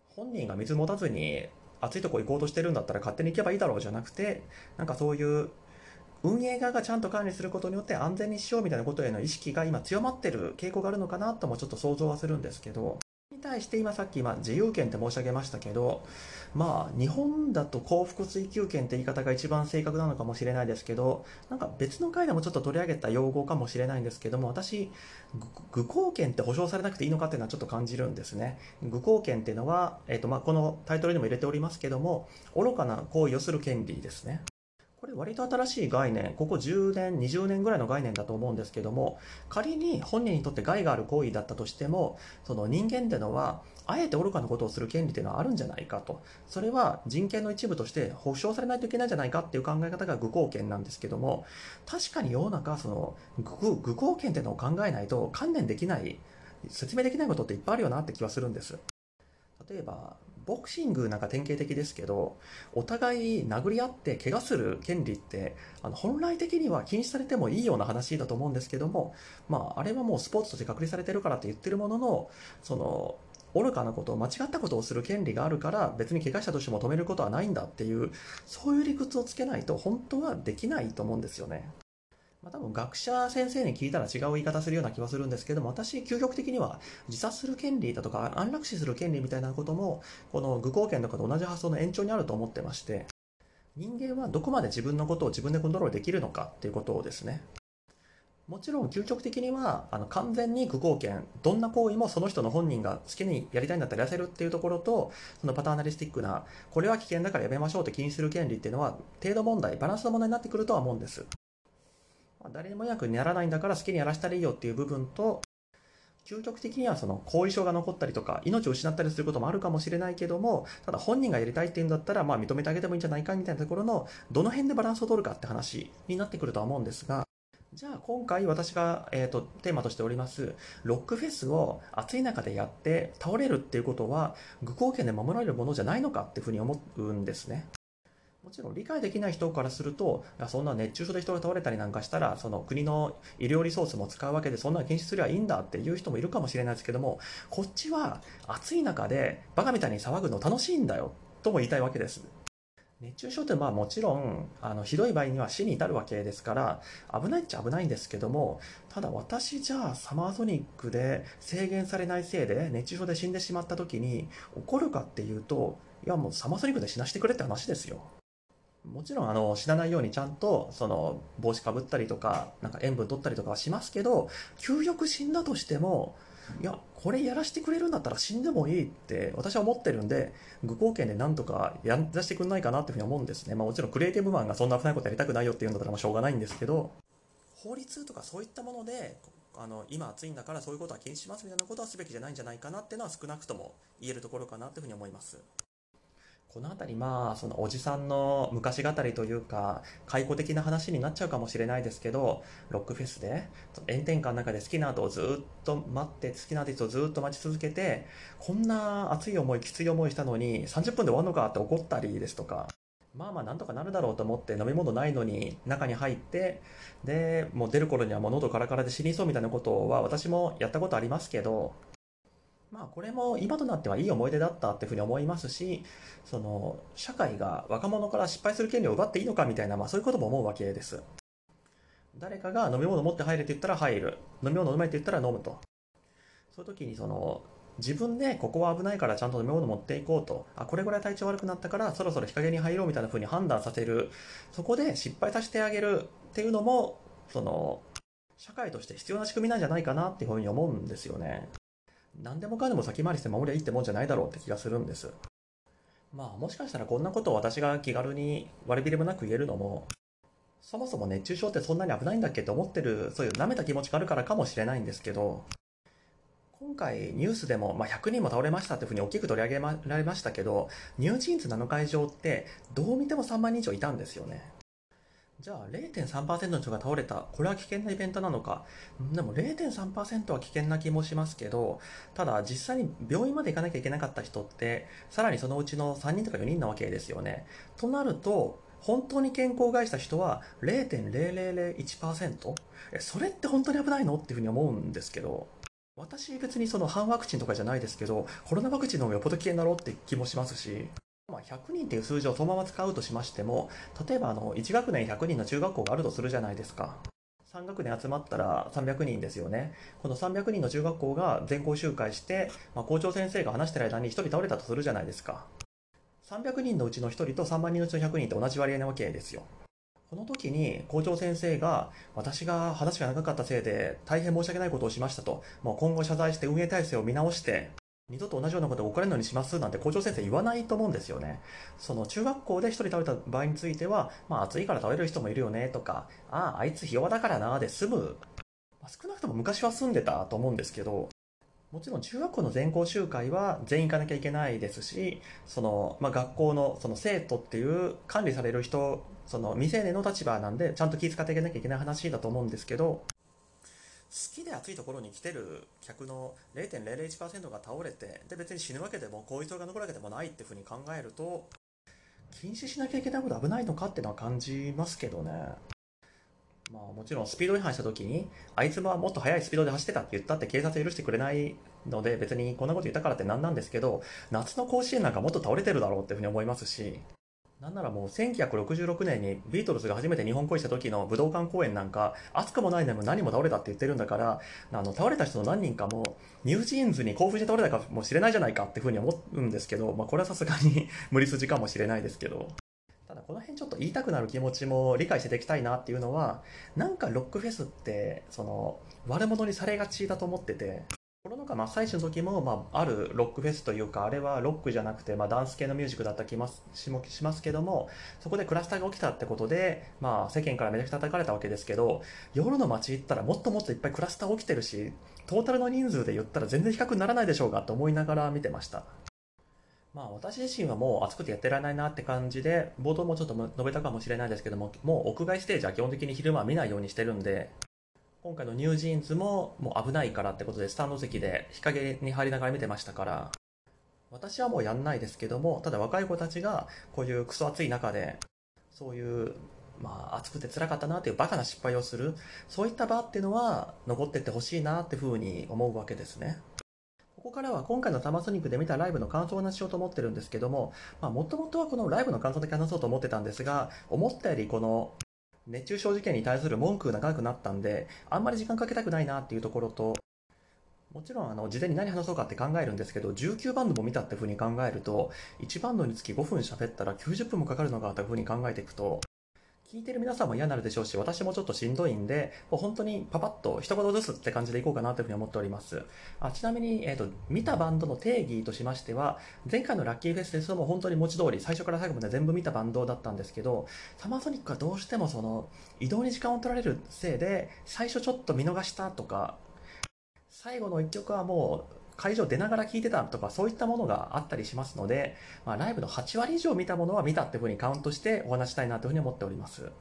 本人が水持たずに暑いとこ行こうとしてるんだったら勝手に行けばいいだろうじゃなくて、なんかそういう運営側がちゃんと管理することによって安全にしようみたいなことへの意識が今強まってる傾向があるのかなともちょっと想像はするんですけど、対して今さっき今自由権って申し上げましたけど、まあ日本だと幸福追求権って言い方が一番正確なのかもしれないですけど、なんか別の回でもちょっと取り上げた用語かもしれないんですけども、私、愚行権って保証されなくていいのかっていうのはちょっと感じるんですね。愚行権っていうのは、えっ、ー、とまあこのタイトルにも入れておりますけども、愚かな行為をする権利ですね。これ割と新しい概念、ここ10年、20年ぐらいの概念だと思うんですけども、仮に本人にとって害がある行為だったとしても、その人間ってのは、あえて愚かなことをする権利っていうのはあるんじゃないかと。それは人権の一部として保障されないといけないんじゃないかっていう考え方が愚行権なんですけども、確かに世の中、その愚、愚行権っていうのを考えないと観念できない、説明できないことっていっぱいあるよなって気はするんです。例えば、ボクシングなんか典型的ですけど、お互い殴り合って怪我する権利って、あの本来的には禁止されてもいいような話だと思うんですけども、まあ、あれはもうスポーツとして隔離されてるからって言ってるものの、その、愚かなことを間違ったことをする権利があるから別に怪我したとしても止めることはないんだっていうそういう理屈をつけないと本当はできないと思うんですよね。まあ、多分学者先生に聞いたら違う言い方するような気はするんですけども、私、究極的には自殺する権利だとか安楽死する権利みたいなことも、この愚行権とかと同じ発想の延長にあると思ってまして、人間はどこまで自分のことを自分でコントロールできるのかっていうことをですね、もちろん究極的にはあの完全に愚行権どんな行為もその人の本人が好きにやりたいんだったらやせるっていうところとそのパターナリスティックなこれは危険だからやめましょうって気にする権利っていうのは程度問題バランスの問題になってくるとは思うんです。誰にも役にならないんだから好きにやらせたらいいよっていう部分と、究極的にはその後遺症が残ったりとか、命を失ったりすることもあるかもしれないけども、ただ本人がやりたいっていうんだったら、まあ認めてあげてもいいんじゃないかみたいなところの、どの辺でバランスを取るかって話になってくるとは思うんですが、じゃあ今回私が、えーと、テーマとしておりますロックフェスを暑い中でやって倒れるっていうことは愚行権で守られるものじゃないのかっていうふうに思うんですね。もちろん理解できない人からすると、いやそんな熱中症で人が倒れたりなんかしたら、その国の医療リソースも使うわけで、そんなの禁止すりゃいいんだっていう人もいるかもしれないですけども、こっちは暑い中でバカみたいに騒ぐの楽しいんだよ、とも言いたいわけです。熱中症ってまあもちろんあのひどい場合には死に至るわけですから危ないっちゃ危ないんですけどもただ私じゃあサマーソニックで制限されないせいで熱中症で死んでしまった時に怒るかっていうといやもうサマーソニックで死なしてくれって話ですよ。もちろんあの死なないようにちゃんとその帽子かぶったりとかなんか塩分取ったりとかはしますけど究極死んだとしてもいや、これやらせてくれるんだったら死んでもいいって私は思ってるんで、具貢献でなんとかやらせてくんないかなっていうふうに思うんですね。まあもちろんクリエイティブマンがそんな危ないことやりたくないよっていうんだったらまあしょうがないんですけど、法律とかそういったもので、あの今暑いんだからそういうことは禁止しますみたいなことはすべきじゃないんじゃないかなっていうのは少なくとも言えるところかなというふうに思います。この辺りまあそのおじさんの昔語りというか解雇的な話になっちゃうかもしれないですけどロックフェスで炎天下の中で好きな後をずっと待って好きなアーティストをずっと待ち続けてこんな熱い思いきつい思いしたのに30分で終わるのかって怒ったりですとか。まあまあなんとかなるだろうと思って飲み物ないのに中に入ってでもう出る頃にはもう喉カラカラで死にそうみたいなことは私もやったことありますけどまあこれも今となってはいい思い出だったっていうふうに思いますしその社会が若者から失敗する権利を奪っていいのかみたいな、まあ、そういうことも思うわけです。誰かが飲み物持って入れって言ったら入る。飲み物飲めって言ったら飲むと。そういう時にその自分でここは危ないからちゃんと飲み物持っていこうと。あこれぐらい体調悪くなったからそろそろ日陰に入ろうみたいな風に判断させる。そこで失敗させてあげるっていうのもその社会として必要な仕組みなんじゃないかなっていうふうに思うんですよね。何でもかんでも先回りして守りゃいいってもんじゃないだろうって気がするんです。まあもしかしたらこんなことを私が気軽に悪びれもなく言えるのも、そもそも熱中症ってそんなに危ないんだっけって思ってる、そういう舐めた気持ちがあるからかもしれないんですけど、今回ニュースでも、まあ、100人も倒れましたっていうふうに大きく取り上げられましたけど、ニュージーンズ7会場ってどう見ても3万人以上いたんですよね。じゃあ0.3%の人が倒れた。これは危険なイベントなのか。でも0.3%は危険な気もしますけど、ただ実際に病院まで行かなきゃいけなかった人って、さらにそのうちの3人とか4人なわけですよね。となると、本当に健康を害した人は 0.0001%? え、それって本当に危ないの？っていうふうに思うんですけど、私別にその反ワクチンとかじゃないですけど、コロナワクチンの方がよっぽど危険だろうって気もしますし、まあ、100人っていう数字をそのまま使うとしましても、例えばあの1学年100人の中学校があるとするじゃないですか。3学年集まったら300人ですよね。この300人の中学校が全校集会して、まあ、校長先生が話してる間に1人倒れたとするじゃないですか。300人のうちの1人と3万人のうちの100人って同じ割合なわけですよ。この時に校長先生が私が話が長かったせいで大変申し訳ないことをしましたと、もう今後謝罪して運営体制を見直して、二度と同じようなことが起こらないようにしますなんて校長先生言わないと思うんですよね。その中学校で1人倒れた場合については、まあ暑いから倒れる人もいるよねとか、ああ、あいつひ弱だからなで済む。まあ、少なくとも昔は住んでたと思うんですけど、もちろん中学校の全校集会は全員行かなきゃいけないですし、その、まあ、学校のその生徒っていう管理される人、その未成年の立場なんでちゃんと気遣っていかなきゃいけない話だと思うんですけど、好きで暑いところに来てる客の0.001%が倒れてで別に死ぬわけでも後遺症が残るわけでもないっていうふうに考えると禁止しなきゃいけないこと危ないのかっていうのは感じますけどね。まあもちろんスピード違反した時にあいつはもっと速いスピードで走ってたって言ったって警察許してくれないので別にこんなこと言ったからって何なんですけど夏の甲子園なんかもっと倒れてるだろうっていうふうに思いますし。なんならもう1966年にビートルズが初めて日本恋した時の武道館公演なんか、暑くもないのに何も倒れたって言ってるんだから、あの、倒れた人の何人かも、ニュージーンズに興奮して倒れたかもしれないじゃないかっていうふうに思うんですけど、まあこれはさすがに 無理筋かもしれないですけど。ただこの辺ちょっと言いたくなる気持ちも理解していきたいなっていうのは、なんかロックフェスって、その、悪者にされがちだと思ってて、コロナ禍真っ最初の時も、まあ、あるロックフェスというか、あれはロックじゃなくて、まあ、ダンス系のミュージックだった気ますしもしますけども、そこでクラスターが起きたってことで、まあ、世間からめちゃくちゃ叩かれたわけですけど、夜の街行ったらもっともっといっぱいクラスター起きてるし、トータルの人数で言ったら全然比較にならないでしょうかと思いながら見てました。まあ私自身はもう暑くてやってられないなって感じで、冒頭もちょっと述べたかもしれないですけども、もう屋外ステージは基本的に昼間は見ないようにしてるんで、今回のニュージーンズももう危ないからってことでスタンド席で日陰に入りながら見てましたから私はもうやんないですけどもただ若い子たちがこういうクソ暑い中でそういうまあ暑くて辛かったなっていうバカな失敗をするそういった場っていうのは残ってってほしいなってふうに思うわけですね。ここからは今回のサマソニックで見たライブの感想を話しようと思ってるんですけども、まあもともとはこのライブの感想だけ話そうと思ってたんですが、思ったよりこの熱中症事件に対する文句が長くなったんで、あんまり時間かけたくないなっていうところと、もちろんあの事前に何話そうかって考えるんですけど、19バンドも見たってふうに考えると、1バンドにつき5分喋ったら90分もかかるのかって風に考えていくと、聞いてる皆さんも嫌になるでしょうし、私もちょっとしんどいんで、もう本当にパパッと一言ずつって感じでいこうかなというふうに思っております。あちなみに、えっ、ー、と、見たバンドの定義としましては、前回のラッキーフェスですとも本当に文字通り、最初から最後まで全部見たバンドだったんですけど、サマーソニックはどうしてもその、移動に時間を取られるせいで、最初ちょっと見逃したとか、最後の一曲はもう、会場出ながら聞いてたとかそういったものがあったりしますので、まあ、ライブの8割以上見たものは見たっていうふうにカウントしてお話したいなというふうに思っております。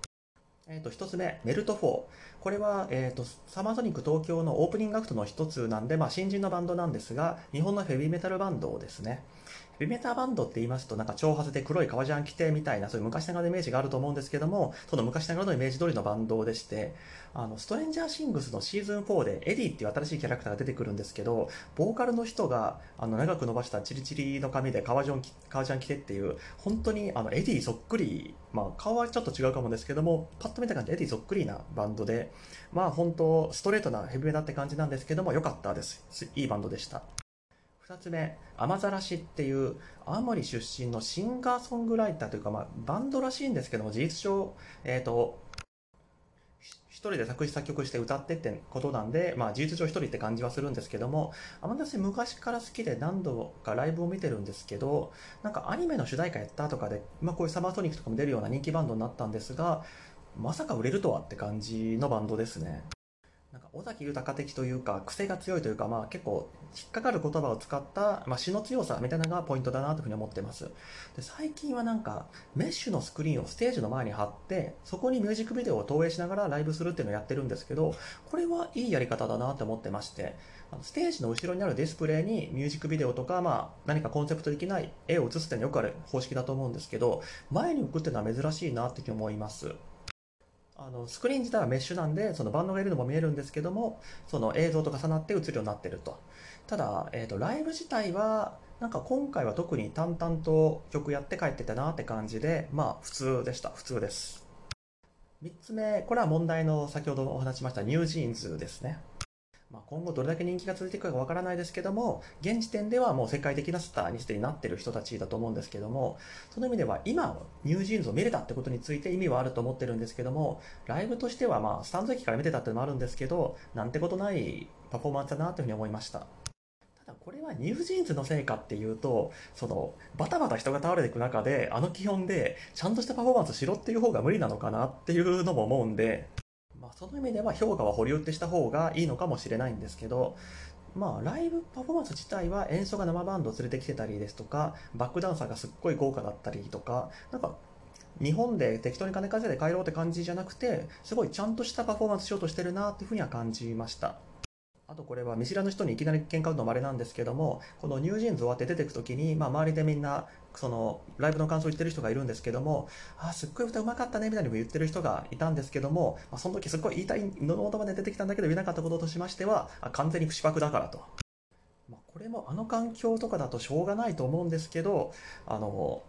えー、と1つ目、メルト4。これは、えーと、サマーソニック東京のオープニングアクトの1つなんで、まあ、新人のバンドなんですが、日本のヘビーメタルバンドですね。ヘビメタバンドって言いますと、なんか長髪で黒い革ジャン着てみたいな、そういう昔ながらのイメージがあると思うんですけども、その昔ながらのイメージ通りのバンドでして、あの、ストレンジャーシングスのシーズン4でエディっていう新しいキャラクターが出てくるんですけど、ボーカルの人が、あの、長く伸ばしたチリチリの髪で革ジャン革ジャン着てっていう、本当にあの、エディそっくり、まあ、顔はちょっと違うかもですけども、パッと見た感じでエディそっくりなバンドで、まあ、本当ストレートなヘビメタって感じなんですけども、良かったです。いいバンドでした。2つ目、 amazarashi っていう青森出身のシンガーソングライターというか、まあ、バンドらしいんですけども、事実上、えっ、ー、と、一人で作詞作曲して歌ってってことなんで、まあ事実上一人って感じはするんですけども、私昔から好きで何度かライブを見てるんですけど、なんかアニメの主題歌やったとかで、まあこういうサマーソニックとかも出るような人気バンドになったんですが、まさか売れるとはって感じのバンドですね。なんか尾崎豊的というか癖が強いというか、まあ、結構引っかかる言葉を使った、まあ、詩の強さみたいなのがポイントだなというふうに思ってます。で最近はなんかメッシュのスクリーンをステージの前に貼ってそこにミュージックビデオを投影しながらライブするっていうのをやってるんですけどこれはいいやり方だなと思ってましてステージの後ろにあるディスプレイにミュージックビデオとか、まあ、何かコンセプト的ない絵を映すっていうのはよくある方式だと思うんですけど前に置くっていうのは珍しいなって思います。あのスクリーン自体はメッシュなんでそのバンドがいるのも見えるんですけどもその映像と重なって映るようになってると。ただ、えーと、ライブ自体はなんか今回は特に淡々と曲やって帰ってたなって感じでまあ普通でした。普通です。3つ目これは問題の先ほどお話しましたニュージーンズですね。まあ、今後どれだけ人気が続いていくかわからないですけども、現時点ではもう世界的なスターにすでになってる人たちだと思うんですけども、その意味では今、ニュージーンズを見れたってことについて意味はあると思ってるんですけども、ライブとしてはまあ、スタンド席から見てたってのもあるんですけど、なんてことないパフォーマンスだなというふうに思いました。ただこれはニュージーンズのせいかっていうと、その、バタバタ人が倒れていく中で、あの基本で、ちゃんとしたパフォーマンスしろっていう方が無理なのかなっていうのも思うんで、まあ、その意味では評価は保留ってした方がいいのかもしれないんですけど、まあ、ライブパフォーマンス自体は演奏が生バンドを連れてきてたりですとか、バックダンサーがすっごい豪華だったりとか、なんか、日本で適当に金稼いで帰ろうって感じじゃなくて、すごいちゃんとしたパフォーマンスしようとしてるなっていうふうには感じました。あとこれは見知らぬ人にいきなり喧嘩売るのもあれなんですけども、このニュージーンズ終わって出てくときに、まあ周りでみんな、そのライブの感想を言ってる人がいるんですけども、あ、すっごい歌うまかったねみたいにも言ってる人がいたんですけども、まあ、その時すっごい言いたいの言葉で出てきたんだけど言えなかったこととしましては、あ完全に口パクだからと。まあ、これもあの環境とかだとしょうがないと思うんですけど、あの、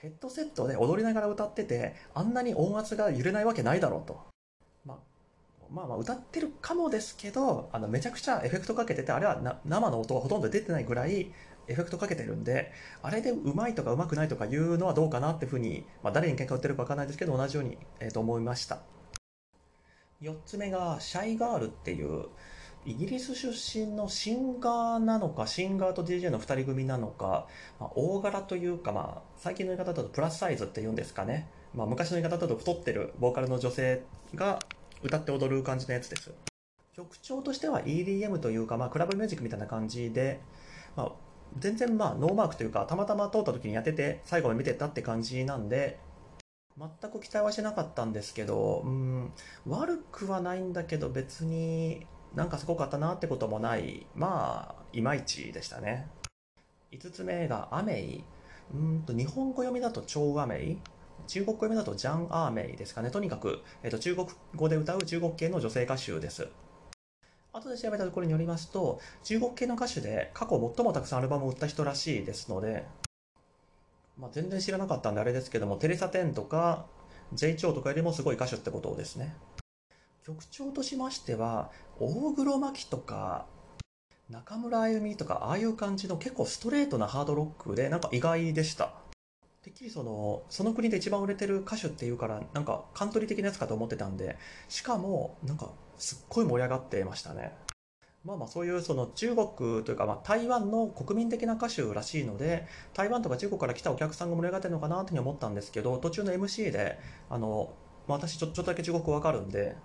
ヘッドセットで踊りながら歌ってて、あんなに音圧が揺れないわけないだろうと。まあまあまあ歌ってるかもですけど、あのめちゃくちゃエフェクトかけてて、あれは生の音はほとんど出てないぐらいエフェクトかけてるんで、あれでうまいとかうまくないとか言うのはどうかなっていうふうに、まあ、誰に喧嘩売ってるかわかんないですけど、同じように、えー、と思いました。4つ目が、シャイガールっていう、イギリス出身のシンガーなのか、シンガーと DJ の2人組なのか、まあ、大柄というか、まあ、最近の言い方だとプラスサイズって言うんですかね。まあ、昔の言い方だと太ってるボーカルの女性が歌って踊る感じのやつです。曲調としては EDM というか、まあ、クラブミュージックみたいな感じで、まあ、全然まあノーマークというか、たまたま通った時にやってて、最後まで見てたって感じなんで、全く期待はしてなかったんですけど、うん、悪くはないんだけど別になんかすごかったなってこともない、まあ、いまいちでしたね。5つ目がアメイ。うんと、日本語読みだと超アメイ。中国語読みだとジャン・アーメイですかね。とにかく、えっ、と、中国語で歌う中国系の女性歌手です。後で調べたところによりますと、中国系の歌手で過去最もたくさんアルバムを売った人らしいですので、まあ、全然知らなかったんであれですけども、テレサ・テンとか、J チョウとかよりもすごい歌手ってことですね。曲調としましては、大黒摩季とか、中村あゆみとか、ああいう感じの結構ストレートなハードロックで、なんか意外でした。てっきりそのその国で一番売れてる歌手っていうからなんかカントリー的なやつかと思ってたんでしかもなんかすっごい盛り上がってましたね。まあまあそういうその中国というかま台湾の国民的な歌手らしいので台湾とか中国から来たお客さんが盛り上がってるのかなというふうに思ったんですけど途中の MC であの、ま、私ちょっとだけ中国語わかるんで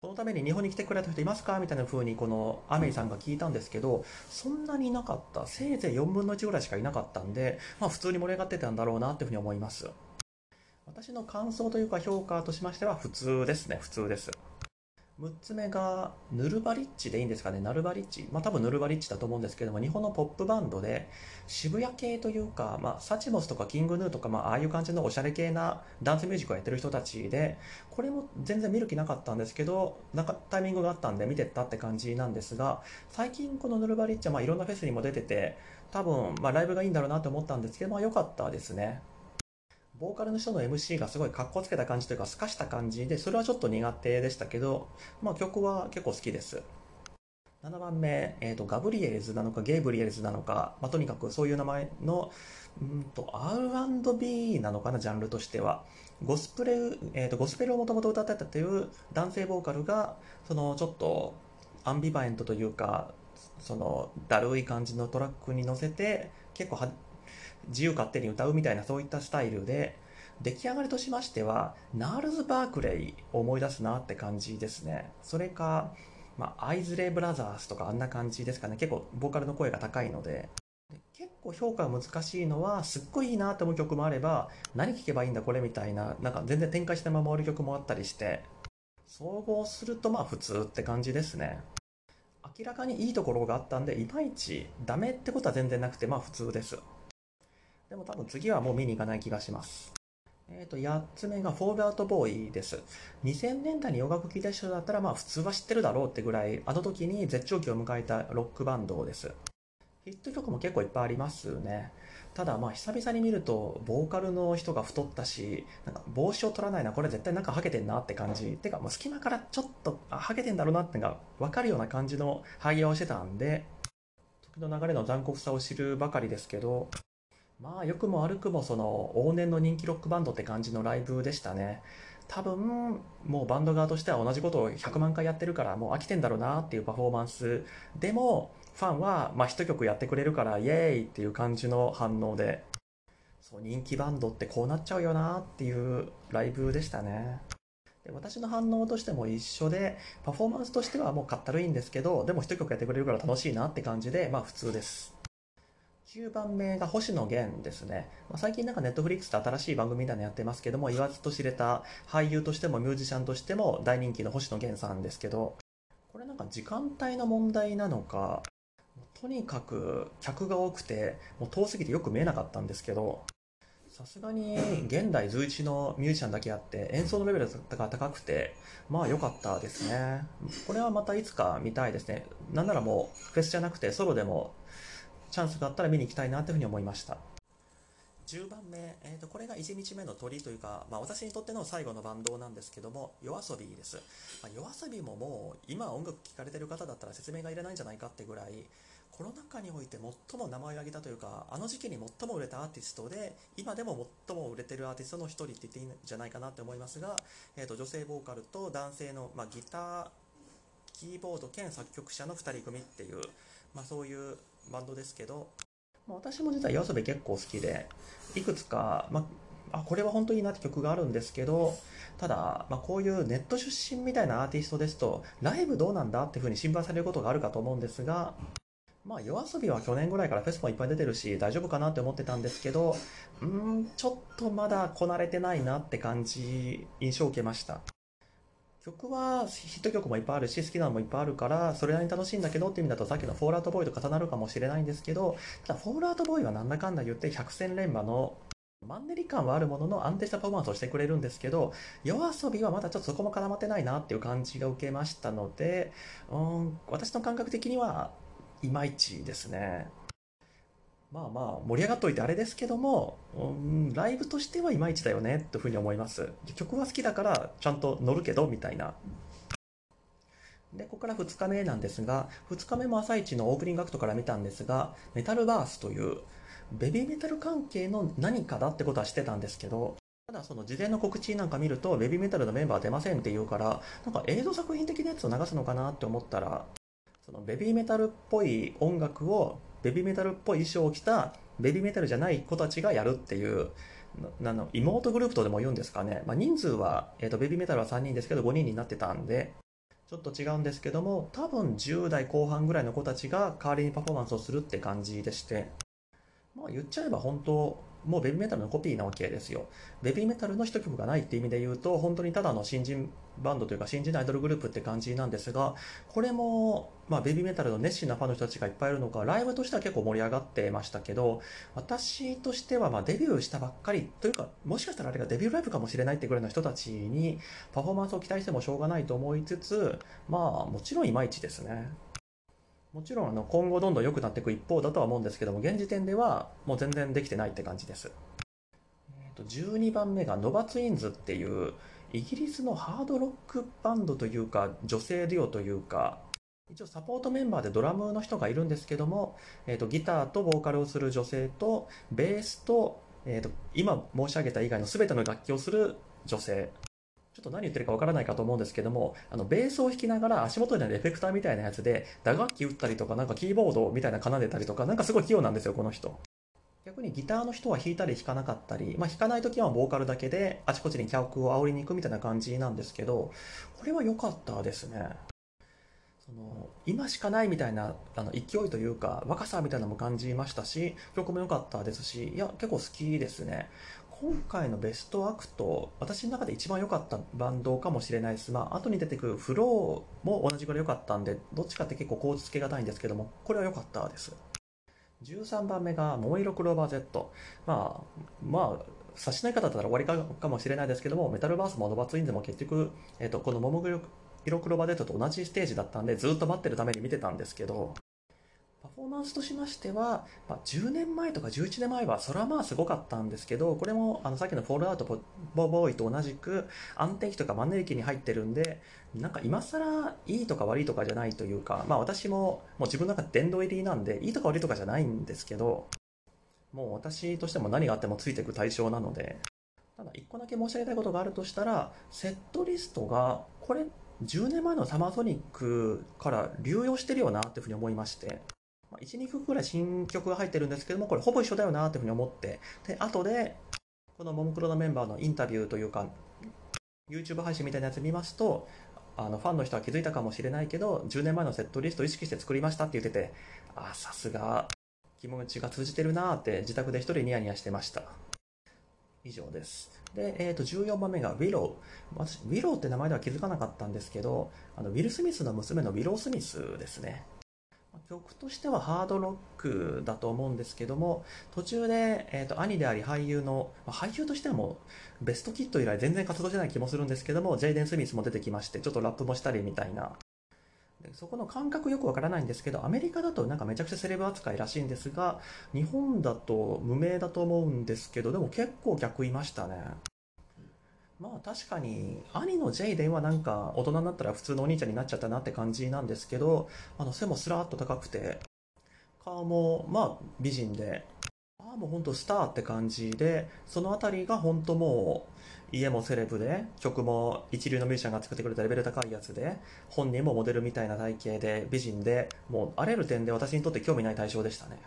そのために日本に来てくれた人いますか？みたいな風にこのアメイさんが聞いたんですけどそんなにいなかった。せいぜい4分の1ぐらいしかいなかったんで、まあ、普通に盛り上がってたんだろうなというふうに思います。私の感想というか評価としましては普通ですね。普通です。6つ目がヌルバリッチでいいんですかね？ナルバリッチまあ多分ヌルバリッチだと思うんですけども日本のポップバンドで渋谷系というか、まあ、サチモスとかキングヌーとか、まあ、ああいう感じのおしゃれ系なダンスミュージックをやってる人たちでこれも全然見る気なかったんですけどなんかタイミングがあったんで見てったって感じなんですが最近このヌルバリッチはまあいろんなフェスにも出てて多分まあライブがいいんだろうなと思ったんですけど、まあ良かったですね。ボーカルの人の MC がすごいかっこつけた感じというか、すかした感じで、それはちょっと苦手でしたけど、まあ曲は結構好きです。7番目、えーと、ガブリエルズなのかゲイブリエルズなのか、まあ、とにかくそういう名前のうんと R&B なのかなジャンルとしてはゴスプレ、えーと、ゴスペルをもともと歌ってたという男性ボーカルがそのちょっとアンビエントというかそのだるい感じのトラックに乗せて結構自由勝手に歌うみたいなそういったスタイルで出来上がりとしましてはナールズ・バークレイを思い出すなって感じですね。それか、まあ、アイズレイ・ブラザーズとかあんな感じですかね。結構ボーカルの声が高いので。結構評価が難しいのはすっごいいいなと思う曲もあれば何聴けばいいんだこれみたいななんか全然展開しないまま終わる曲もあったりして総合するとまあ普通って感じですね。明らかにいいところがあったんでいまいちダメってことは全然なくてまあ普通です。でも多分次はもう見に行かない気がします。えっ、ー、と、8つ目がフォールアウトボーイです。2000年代に洋楽聴いた人だったら、まあ普通は知ってるだろうってぐらい、あの時に絶頂期を迎えたロックバンドです。ヒット曲も結構いっぱいありますね。ただまあ久々に見ると、ボーカルの人が太ったし、なんか帽子を取らないな、これ絶対なんかハゲてんなって感じ。てか、もう隙間からちょっと、あ、ハゲてんだろうなってのが分かるような感じのハゲをしてたんで、時の流れの残酷さを知るばかりですけど、まあ良くも悪くもその往年の人気ロックバンドって感じのライブでしたね。多分もうバンド側としては同じことを100万回やってるからもう飽きてんだろうなっていうパフォーマンス。でもファンはまあ1曲やってくれるからイエーイっていう感じの反応でそう人気バンドってこうなっちゃうよなっていうライブでしたね。で私の反応としても一緒でパフォーマンスとしてはもうかったるいんですけどでも1曲やってくれるから楽しいなって感じでまあ普通です。9番目が星野源ですね。まあ、最近なんかネットフリックスで新しい番組みたいなのやってますけども、言わずと知れた俳優としてもミュージシャンとしても大人気の星野源さんですけど、これなんか時間帯の問題なのか、とにかく客が多くて、もう遠すぎてよく見えなかったんですけど、さすがに現代随一のミュージシャンだけあって演奏のレベルが高くてまあ良かったですねこれはまたいつか見たいですねなんならもうフェスじゃなくてソロでもチャンスがあったら見に行きたいなというふうに思いました。10番目、えーと、これが1日目の鳥というか、まあ、私にとっての最後のバンドなんですけども yoasobi です、まあ、yoasobi ももう今音楽聴かれてる方だったら説明がいらないんじゃないかってぐらいコロナ禍において最も名前を挙げたというかあの時期に最も売れたアーティストで今でも最も売れてるアーティストの1人って言っていいんじゃないかなって思いますが、えーと、女性ボーカルと男性の、まあ、ギターキーボード兼作曲者の2人組っていう、まあ、そういうバンドですけど、まあ、私も実は YOASOBI 結構好きでいくつか、まあ、これは本当にいいなって曲があるんですけどただ、まあ、こういうネット出身みたいなアーティストですとライブどうなんだっていうふうに心配されることがあるかと思うんですがまあ、夜遊びは去年ぐらいからフェスもいっぱい出てるし大丈夫かなって思ってたんですけどうんちょっとまだこなれてないなって感じ印象を受けました。曲はヒット曲もいっぱいあるし好きなのもいっぱいあるからそれなりに楽しいんだけどっていう意味だとさっきのフォールアウトボーイと重なるかもしれないんですけどただフォールアウトボーイはなんだかんだ言って百戦錬磨のマンネリ感はあるものの安定したパフォーマンスをしてくれるんですけど夜遊びはまだちょっとそこも絡まってないなっていう感じが受けましたのでうん私の感覚的にはいまいちですね。まあまあ盛り上がっといてあれですけども、うん、ライブとしてはいまいちだよねというふうに思います。曲は好きだからちゃんと乗るけどみたいな。でここから2日目なんですが2日目も朝一のオープニングアクトから見たんですがメタルバースというベビーメタル関係の何かだってことは知ってたんですけど、ただその事前の告知なんか見ると、ベビーメタルのメンバー出ませんって言うから、なんか映像作品的なやつを流すのかなって思ったら、そのベビーメタルっぽい音楽を、ベビーメタルっぽい衣装を着たベビーメタルじゃない子たちがやるっていう、なの妹グループとでも言うんですかね、まあ、人数は、えーと、ベビーメタルは3人ですけど5人になってたんでちょっと違うんですけども多分10代後半ぐらいの子たちが代わりにパフォーマンスをするって感じでして。まあ言っちゃえば本当もうベビーメタルのコピーなわけですよ。ベビーメタルの一曲がないって意味で言うと、本当にただの新人バンドというか新人アイドルグループって感じなんですが、これも、まあ、ベビーメタルの熱心なファンの人たちがいっぱいいるのか、ライブとしては結構盛り上がってましたけど、私としてはまデビューしたばっかりというか、もしかしたらあれがデビューライブかもしれないってぐらいの人たちにパフォーマンスを期待してもしょうがないと思いつつ、まあもちろんいまいちですね。もちろんあの今後どんどん良くなっていく一方だとは思うんですけども、現時点ではもう全然できてないって感じです。えー、と12番目がノバツインズっていうイギリスのハードロックバンドというか女性デュオというか一応サポートメンバーでドラムの人がいるんですけども、えー、とギターとボーカルをする女性とベースと,、えー、と今申し上げた以外の全ての楽器をする女性ちょっと何言ってるかわからないかと思うんですけども、あの、ベースを弾きながら足元にあるエフェクターみたいなやつで、打楽器打ったりとか、なんかキーボードみたいな奏でたりとか、なんかすごい器用なんですよ、この人。逆にギターの人は弾いたり弾かなかったり、まあ、弾かない時はボーカルだけであちこちに客を煽りに行くみたいな感じなんですけど、これは良かったですね。その今しかないみたいなあの勢いというか若さみたいなのも感じましたし曲も良かったですしいや結構好きですね今回のベストアクト、私の中で一番良かったバンドかもしれないです。まあ、後に出てくるフローも同じぐらい良かったんで、どっちかって結構構図つけがたいんですけども、これは良かったです。13番目が、桃色クローバー Z。まあ、まあ、差しない方だったら終わりかかもしれないですけども、メタルバースもノバツインズも結局、えっ、と、この桃色クローバー Z と同じステージだったんで、ずっと待ってるために見てたんですけど、パフォーマンスとしましては、まあ、10年前とか11年前はそれはまあすごかったんですけどこれもあのさっきのフォールアウトボボーイと同じく安定期とかマンネリ期に入ってるんでなんか今更いいとか悪いとかじゃないというかまあ私ももう自分の中で殿堂入りなんでいいとか悪いとかじゃないんですけどもう私としても何があってもついていく対象なのでただ1個だけ申し上げたいことがあるとしたらセットリストがこれ10年前のサマーソニックから流用してるよなっていうふうに思いまして。まあ1、2曲ぐらい新曲が入ってるんですけども、これほぼ一緒だよなというふうに思って、で、後で、このももクロのメンバーのインタビューというか、YouTube 配信みたいなやつ見ますと、あのファンの人は気づいたかもしれないけど、10年前のセットリストを意識して作りましたって言ってて、あ、さすが気持ちが通じてるなって自宅で一人ニヤニヤしてました。以上です。で、えー、と14番目がウィロー。私、ウィローって名前では気づかなかったんですけど、あのウィル・スミスの娘のウィロー・スミスですね。曲としてはハードロックだと思うんですけども途中で、えーと、兄であり俳優の、ま、俳優としてはもベストキット以来全然活動してない気もするんですけどもジェイデン・スミスも出てきましてちょっとラップもしたりみたいな。でそこの感覚よくわからないんですけどアメリカだとなんかめちゃくちゃセレブ扱いらしいんですが日本だと無名だと思うんですけどでも結構逆いましたね。まあ確かに兄のジェイデンはなんか大人になったら普通のお兄ちゃんになっちゃったなって感じなんですけどあの背もスラーっと高くて顔もまあ美人でああもう本当スターって感じでその辺りが本当もう家もセレブで曲も一流のミュージシャンが作ってくれたレベル高いやつで本人もモデルみたいな体型で美人でもうあらゆる点で私にとって興味ない対象でしたね。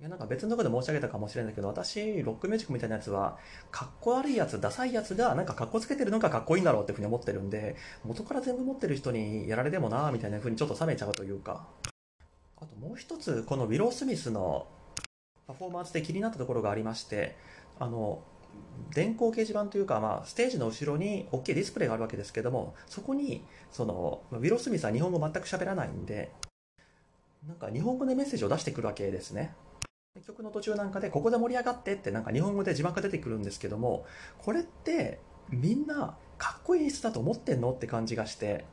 いやなんか別のところで申し上げたかもしれないけど私ロックミュージックみたいなやつはかっこ悪いやつダサいやつがなんかかっこつけてるのがかっこいいんだろうっていうふうに思ってるんで元から全部持ってる人にやられてもなみたいなふうにちょっと冷めちゃうというか。あともう一つこのウィロー・スミスのパフォーマンスで気になったところがありましてあの電光掲示板というか、まあ、ステージの後ろに大きいディスプレイがあるわけですけどもそこにそのウィロー・スミスは日本語全く喋らないんでなんか日本語でメッセージを出してくるわけですね。曲の途中なんかでここで盛り上がってってなんか日本語で字幕が出てくるんですけどもこれってみんなかっこいい演出だと思ってんのって感じがして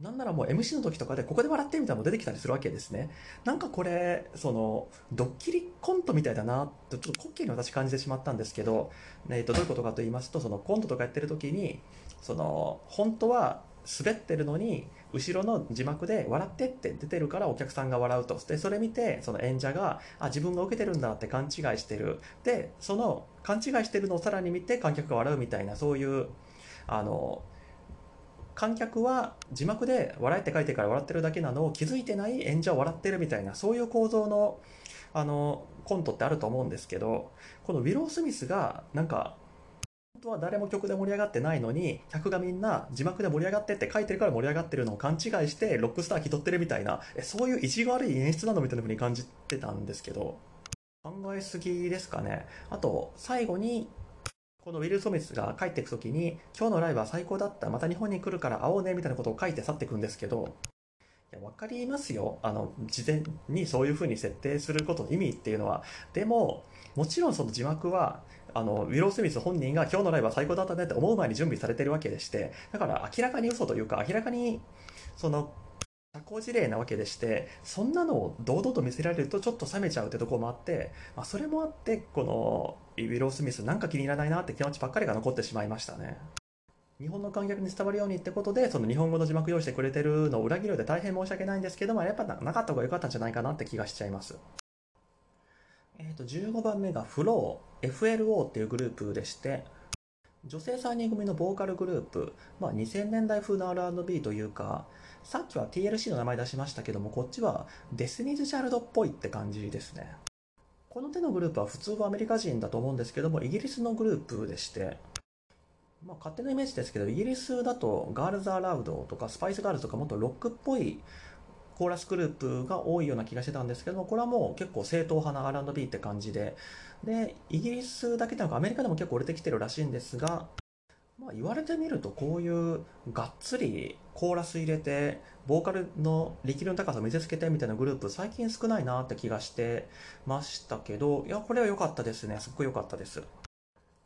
なんならもう MC の時とかでここで笑ってみたいなのも出てきたりするわけですね。なんかこれそのドッキリコントみたいだなとちょっと滑稽に私感じてしまったんですけど、えー、とどういうことかと言いますとそのコントとかやってる時にその本当は滑ってるのに後ろの字幕で「笑って」って出てるからお客さんが笑うと。でそれ見てその演者があ自分が受けてるんだって勘違いしてる。でその勘違いしてるのをさらに見て観客が笑うみたいなそういうあの観客は字幕で笑えって書いてから笑ってるだけなの。を気づいてない演者を笑ってるみたいなそういう構造のあのコントってあると思うんですけどこのウィロー・スミスがなんか本当は誰も曲で盛り上がってないのに客がみんな字幕で盛り上がってって書いてるから盛り上がってるのを勘違いしてロックスター気取ってるみたいなえそういう意地悪い演出なのみたいな風に感じてたんですけど考えすぎですかね。あと最後にこのウィル・ソミスが帰っていく時に今日のライブは最高だったまた日本に来るから会おうねみたいなことを書いて去っていくんですけどいや分かりますよ。あの事前にそういう風に設定することの意味っていうのは。でももちろんその字幕はあのウィロー・スミス本人が今日のライブは最高だったねって思う前に準備されてるわけでしてだから明らかに嘘というか明らかにその社交辞令なわけでしてそんなのを堂々と見せられるとちょっと冷めちゃうってところもあって、まあ、それもあってこのウィロー・スミスなんか気に入らないなって気持ちばっかりが残ってしまいましたね。日本の観客に伝わるようにってことでその日本語の字幕用意してくれてるのを裏切るで大変申し訳ないんですけどもやっぱなかった方が良かったんじゃないかなって気がしちゃいます。えー、と15番目が FLOW FLO っていうグループでして女性3人組のボーカルグループ、まあ、2000年代風の R&B というかさっきは TLC の名前出しましたけどもこっちはデスニーズ・チャイルドっぽいって感じですね。この手のグループは普通はアメリカ人だと思うんですけどもイギリスのグループでしてまあ、勝手なイメージですけどイギリスだとガールズ・アラウドとかスパイス・ガールズとかもっとロックっぽいコーラスグループが多いような気がしてたんですけどもこれはもう結構正統派な R&B って感じで。でイギリスだけでなくアメリカでも結構売れてきてるらしいんですが、まあ、言われてみるとこういうがっつりコーラス入れてボーカルの力量の高さを見せつけてみたいなグループ最近少ないなって気がしてましたけどいやこれは良かったですね。すっごい良かったです。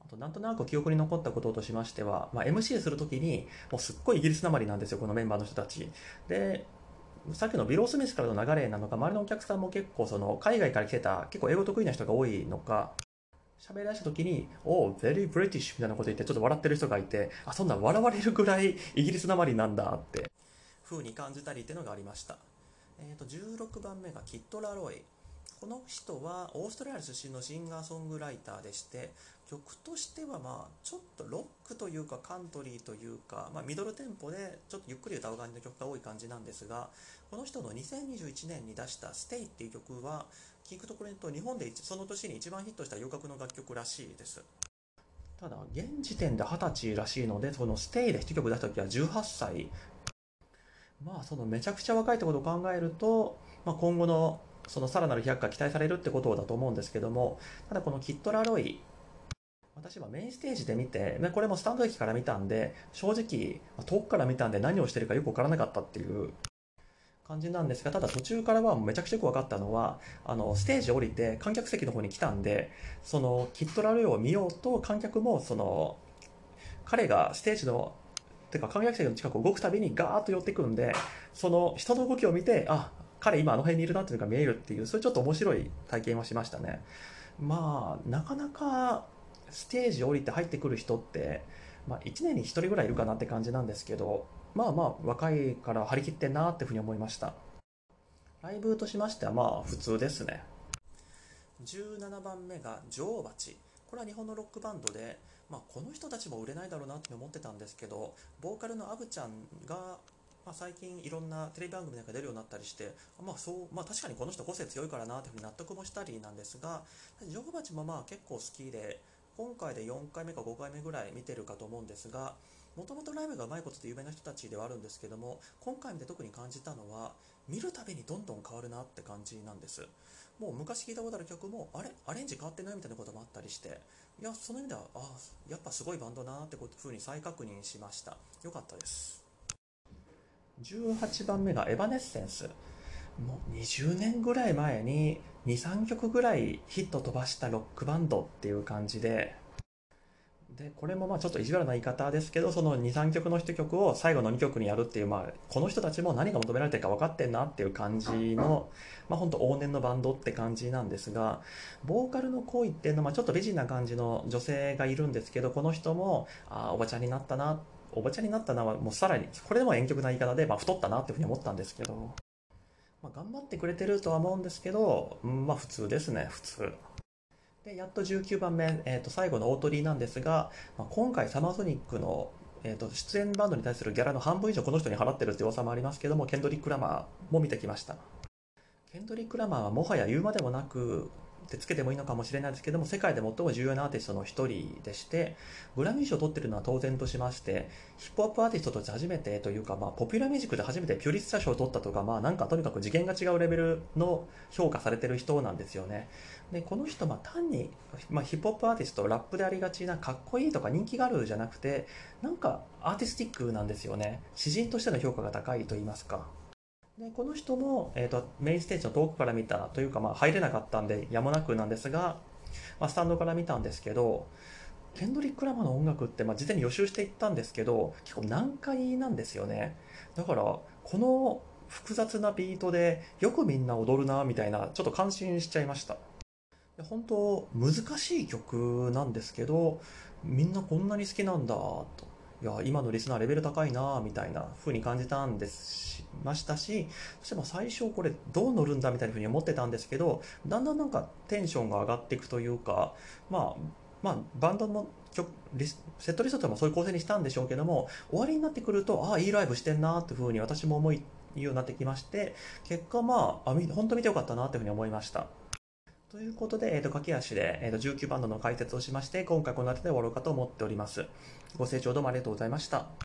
あとなんとなく記憶に残ったこととしましては、まあ、MC するときにもうすっごいイギリスなまりなんですよこのメンバーの人たち。でさっきのビロー・スミスからの流れなのか周りのお客さんも結構その海外から来てた結構英語得意な人が多いのか喋り出した時に「お oh, very British」みたいなこと言ってちょっと笑ってる人がいてあそんな笑われるぐらいイギリスなまりなんだって風に感じたりっていうのがありました、えー、と16番目がキット・ラロイ。この人はオーストラリア出身のシンガーソングライターでして曲としてはまあちょっとロックというかカントリーというか、まあ、ミドルテンポでちょっとゆっくり歌う感じの曲が多い感じなんですがこの人の2021年に出した「Stay」っていう曲は聞くところにと日本でその年に一番ヒットした洋楽の楽曲らしいです。ただ現時点で20歳らしいのでその「Stay」で1曲出した時は18歳。まあそのめちゃくちゃ若いってことを考えると、まあ、今後のそのさらなる飛躍が期待されるってことだと思うんですけどもただこのキット・ラロイ私はメインステージで見て、これもスタンド駅から見たんで、正直、遠くから見たんで何をしてるかよくわからなかったっていう感じなんですが、ただ途中からはめちゃくちゃよく分かったのは、あの、ステージ降りて観客席の方に来たんで、その、キットラルを見ようと観客も、その、彼がステージの、てか観客席の近くを動くたびにガーッと寄ってくんで、その人の動きを見て、あ、彼今あの辺にいるなっていうのが見えるっていう、そういうちょっと面白い体験をしましたね。まあ、なかなかステージ降りて入ってくる人って、まあ、1年に1人ぐらいいるかなって感じなんですけどまあまあ若いから張り切ってんなっていうふうに思いました。ライブとしましてはまあ普通ですね。17番目が女王蜂これは日本のロックバンドで、まあ、この人たちも売れないだろうなって思ってたんですけどボーカルのアブちゃんがまあ、最近いろんなテレビ番組なんか出るようになったりして、まあそうまあ、確かにこの人個性強いからなというふうに納得もしたりなんですが女王蜂もまあ結構好きで今回で4回目か5回目ぐらい見てるかと思うんですがもともとライブがうまいことで有名な人たちではあるんですけども今回見て特に感じたのは見るたびにどんどん変わるなって感じなんです。もう昔聞いたことある曲もあれアレンジ変わってないみたいなこともあったりしていやその意味ではあやっぱすごいバンドだなってこと風に再確認しました。よかったです。18番目がエバネッセンス。もう20年ぐらい前に23曲ぐらいヒット飛ばしたロックバンドっていう感じで。でこれもまあちょっと意地悪な言い方ですけどその23曲の1曲を最後の2曲にやるっていう、まあ、この人たちも何が求められてるか分かってんなっていう感じの、まあ、本当往年のバンドって感じなんですがボーカルの行為っていうのはちょっと美人な感じの女性がいるんですけどこの人もあおばちゃんになったなっておばちゃんになったのはもうさらに、これでも婉曲な言い方で、まあ、太ったなっていうふうに思ったんですけど、まあ、頑張ってくれてるとは思うんですけど、まあ普通ですね、普通。で、やっと19番目、えっ、ー、と、最後の大鳥なんですが、まあ、今回サマーソニックのえーと、出演バンドに対するギャラの半分以上この人に払ってるって噂もありますけどもケンドリック・ラマーも見てきましたケンドリック・ラマーはもはや言うまでもなくってつけてもいいのかもしれないですけども世界で最も重要なアーティストの一人でしてグラミー賞を取ってるのは当然としましてヒップホップアーティストとして初めてというか、まあ、ポピュラーミュージックで初めてピュリッツァ賞を取ったとか、まあ、なんかとにかく次元が違うレベルの評価されてる人なんですよね。でこの人、まあ、単に、まあ、ヒップホップアーティストラップでありがちなかっこいいとか人気があるじゃなくてなんかアーティスティックなんですよね。詩人としての評価が高いと言いますか。でこの人も、えーと、メインステージの遠くから見たというか、まあ、入れなかったんでやむなくなんですが、まあ、スタンドから見たんですけどケンドリック・ラマの音楽って、まあ、事前に予習していったんですけど結構難解なんですよね。だからこの複雑なビートでよくみんな踊るなみたいなちょっと感心しちゃいました。で本当難しい曲なんですけどみんなこんなに好きなんだと。いや今のリスナーレベル高いなみたいな風に感じたんです。しましたしそしてま最初これどう乗るんだみたいな風に思ってたんですけどだんだんなんかテンションが上がっていくというかまあまあ、バンドの曲セットリストでもそういう構成にしたんでしょうけども終わりになってくるとああいいライブしてんなっていう風に私も思いようになってきまして結果まああ本当見てよかったなっていう風に思いました。ということで、えー、と駆け足で、えー、と19バンドの解説をしまして今回この辺で終わろうかと思っております。ご清聴どうもありがとうございました。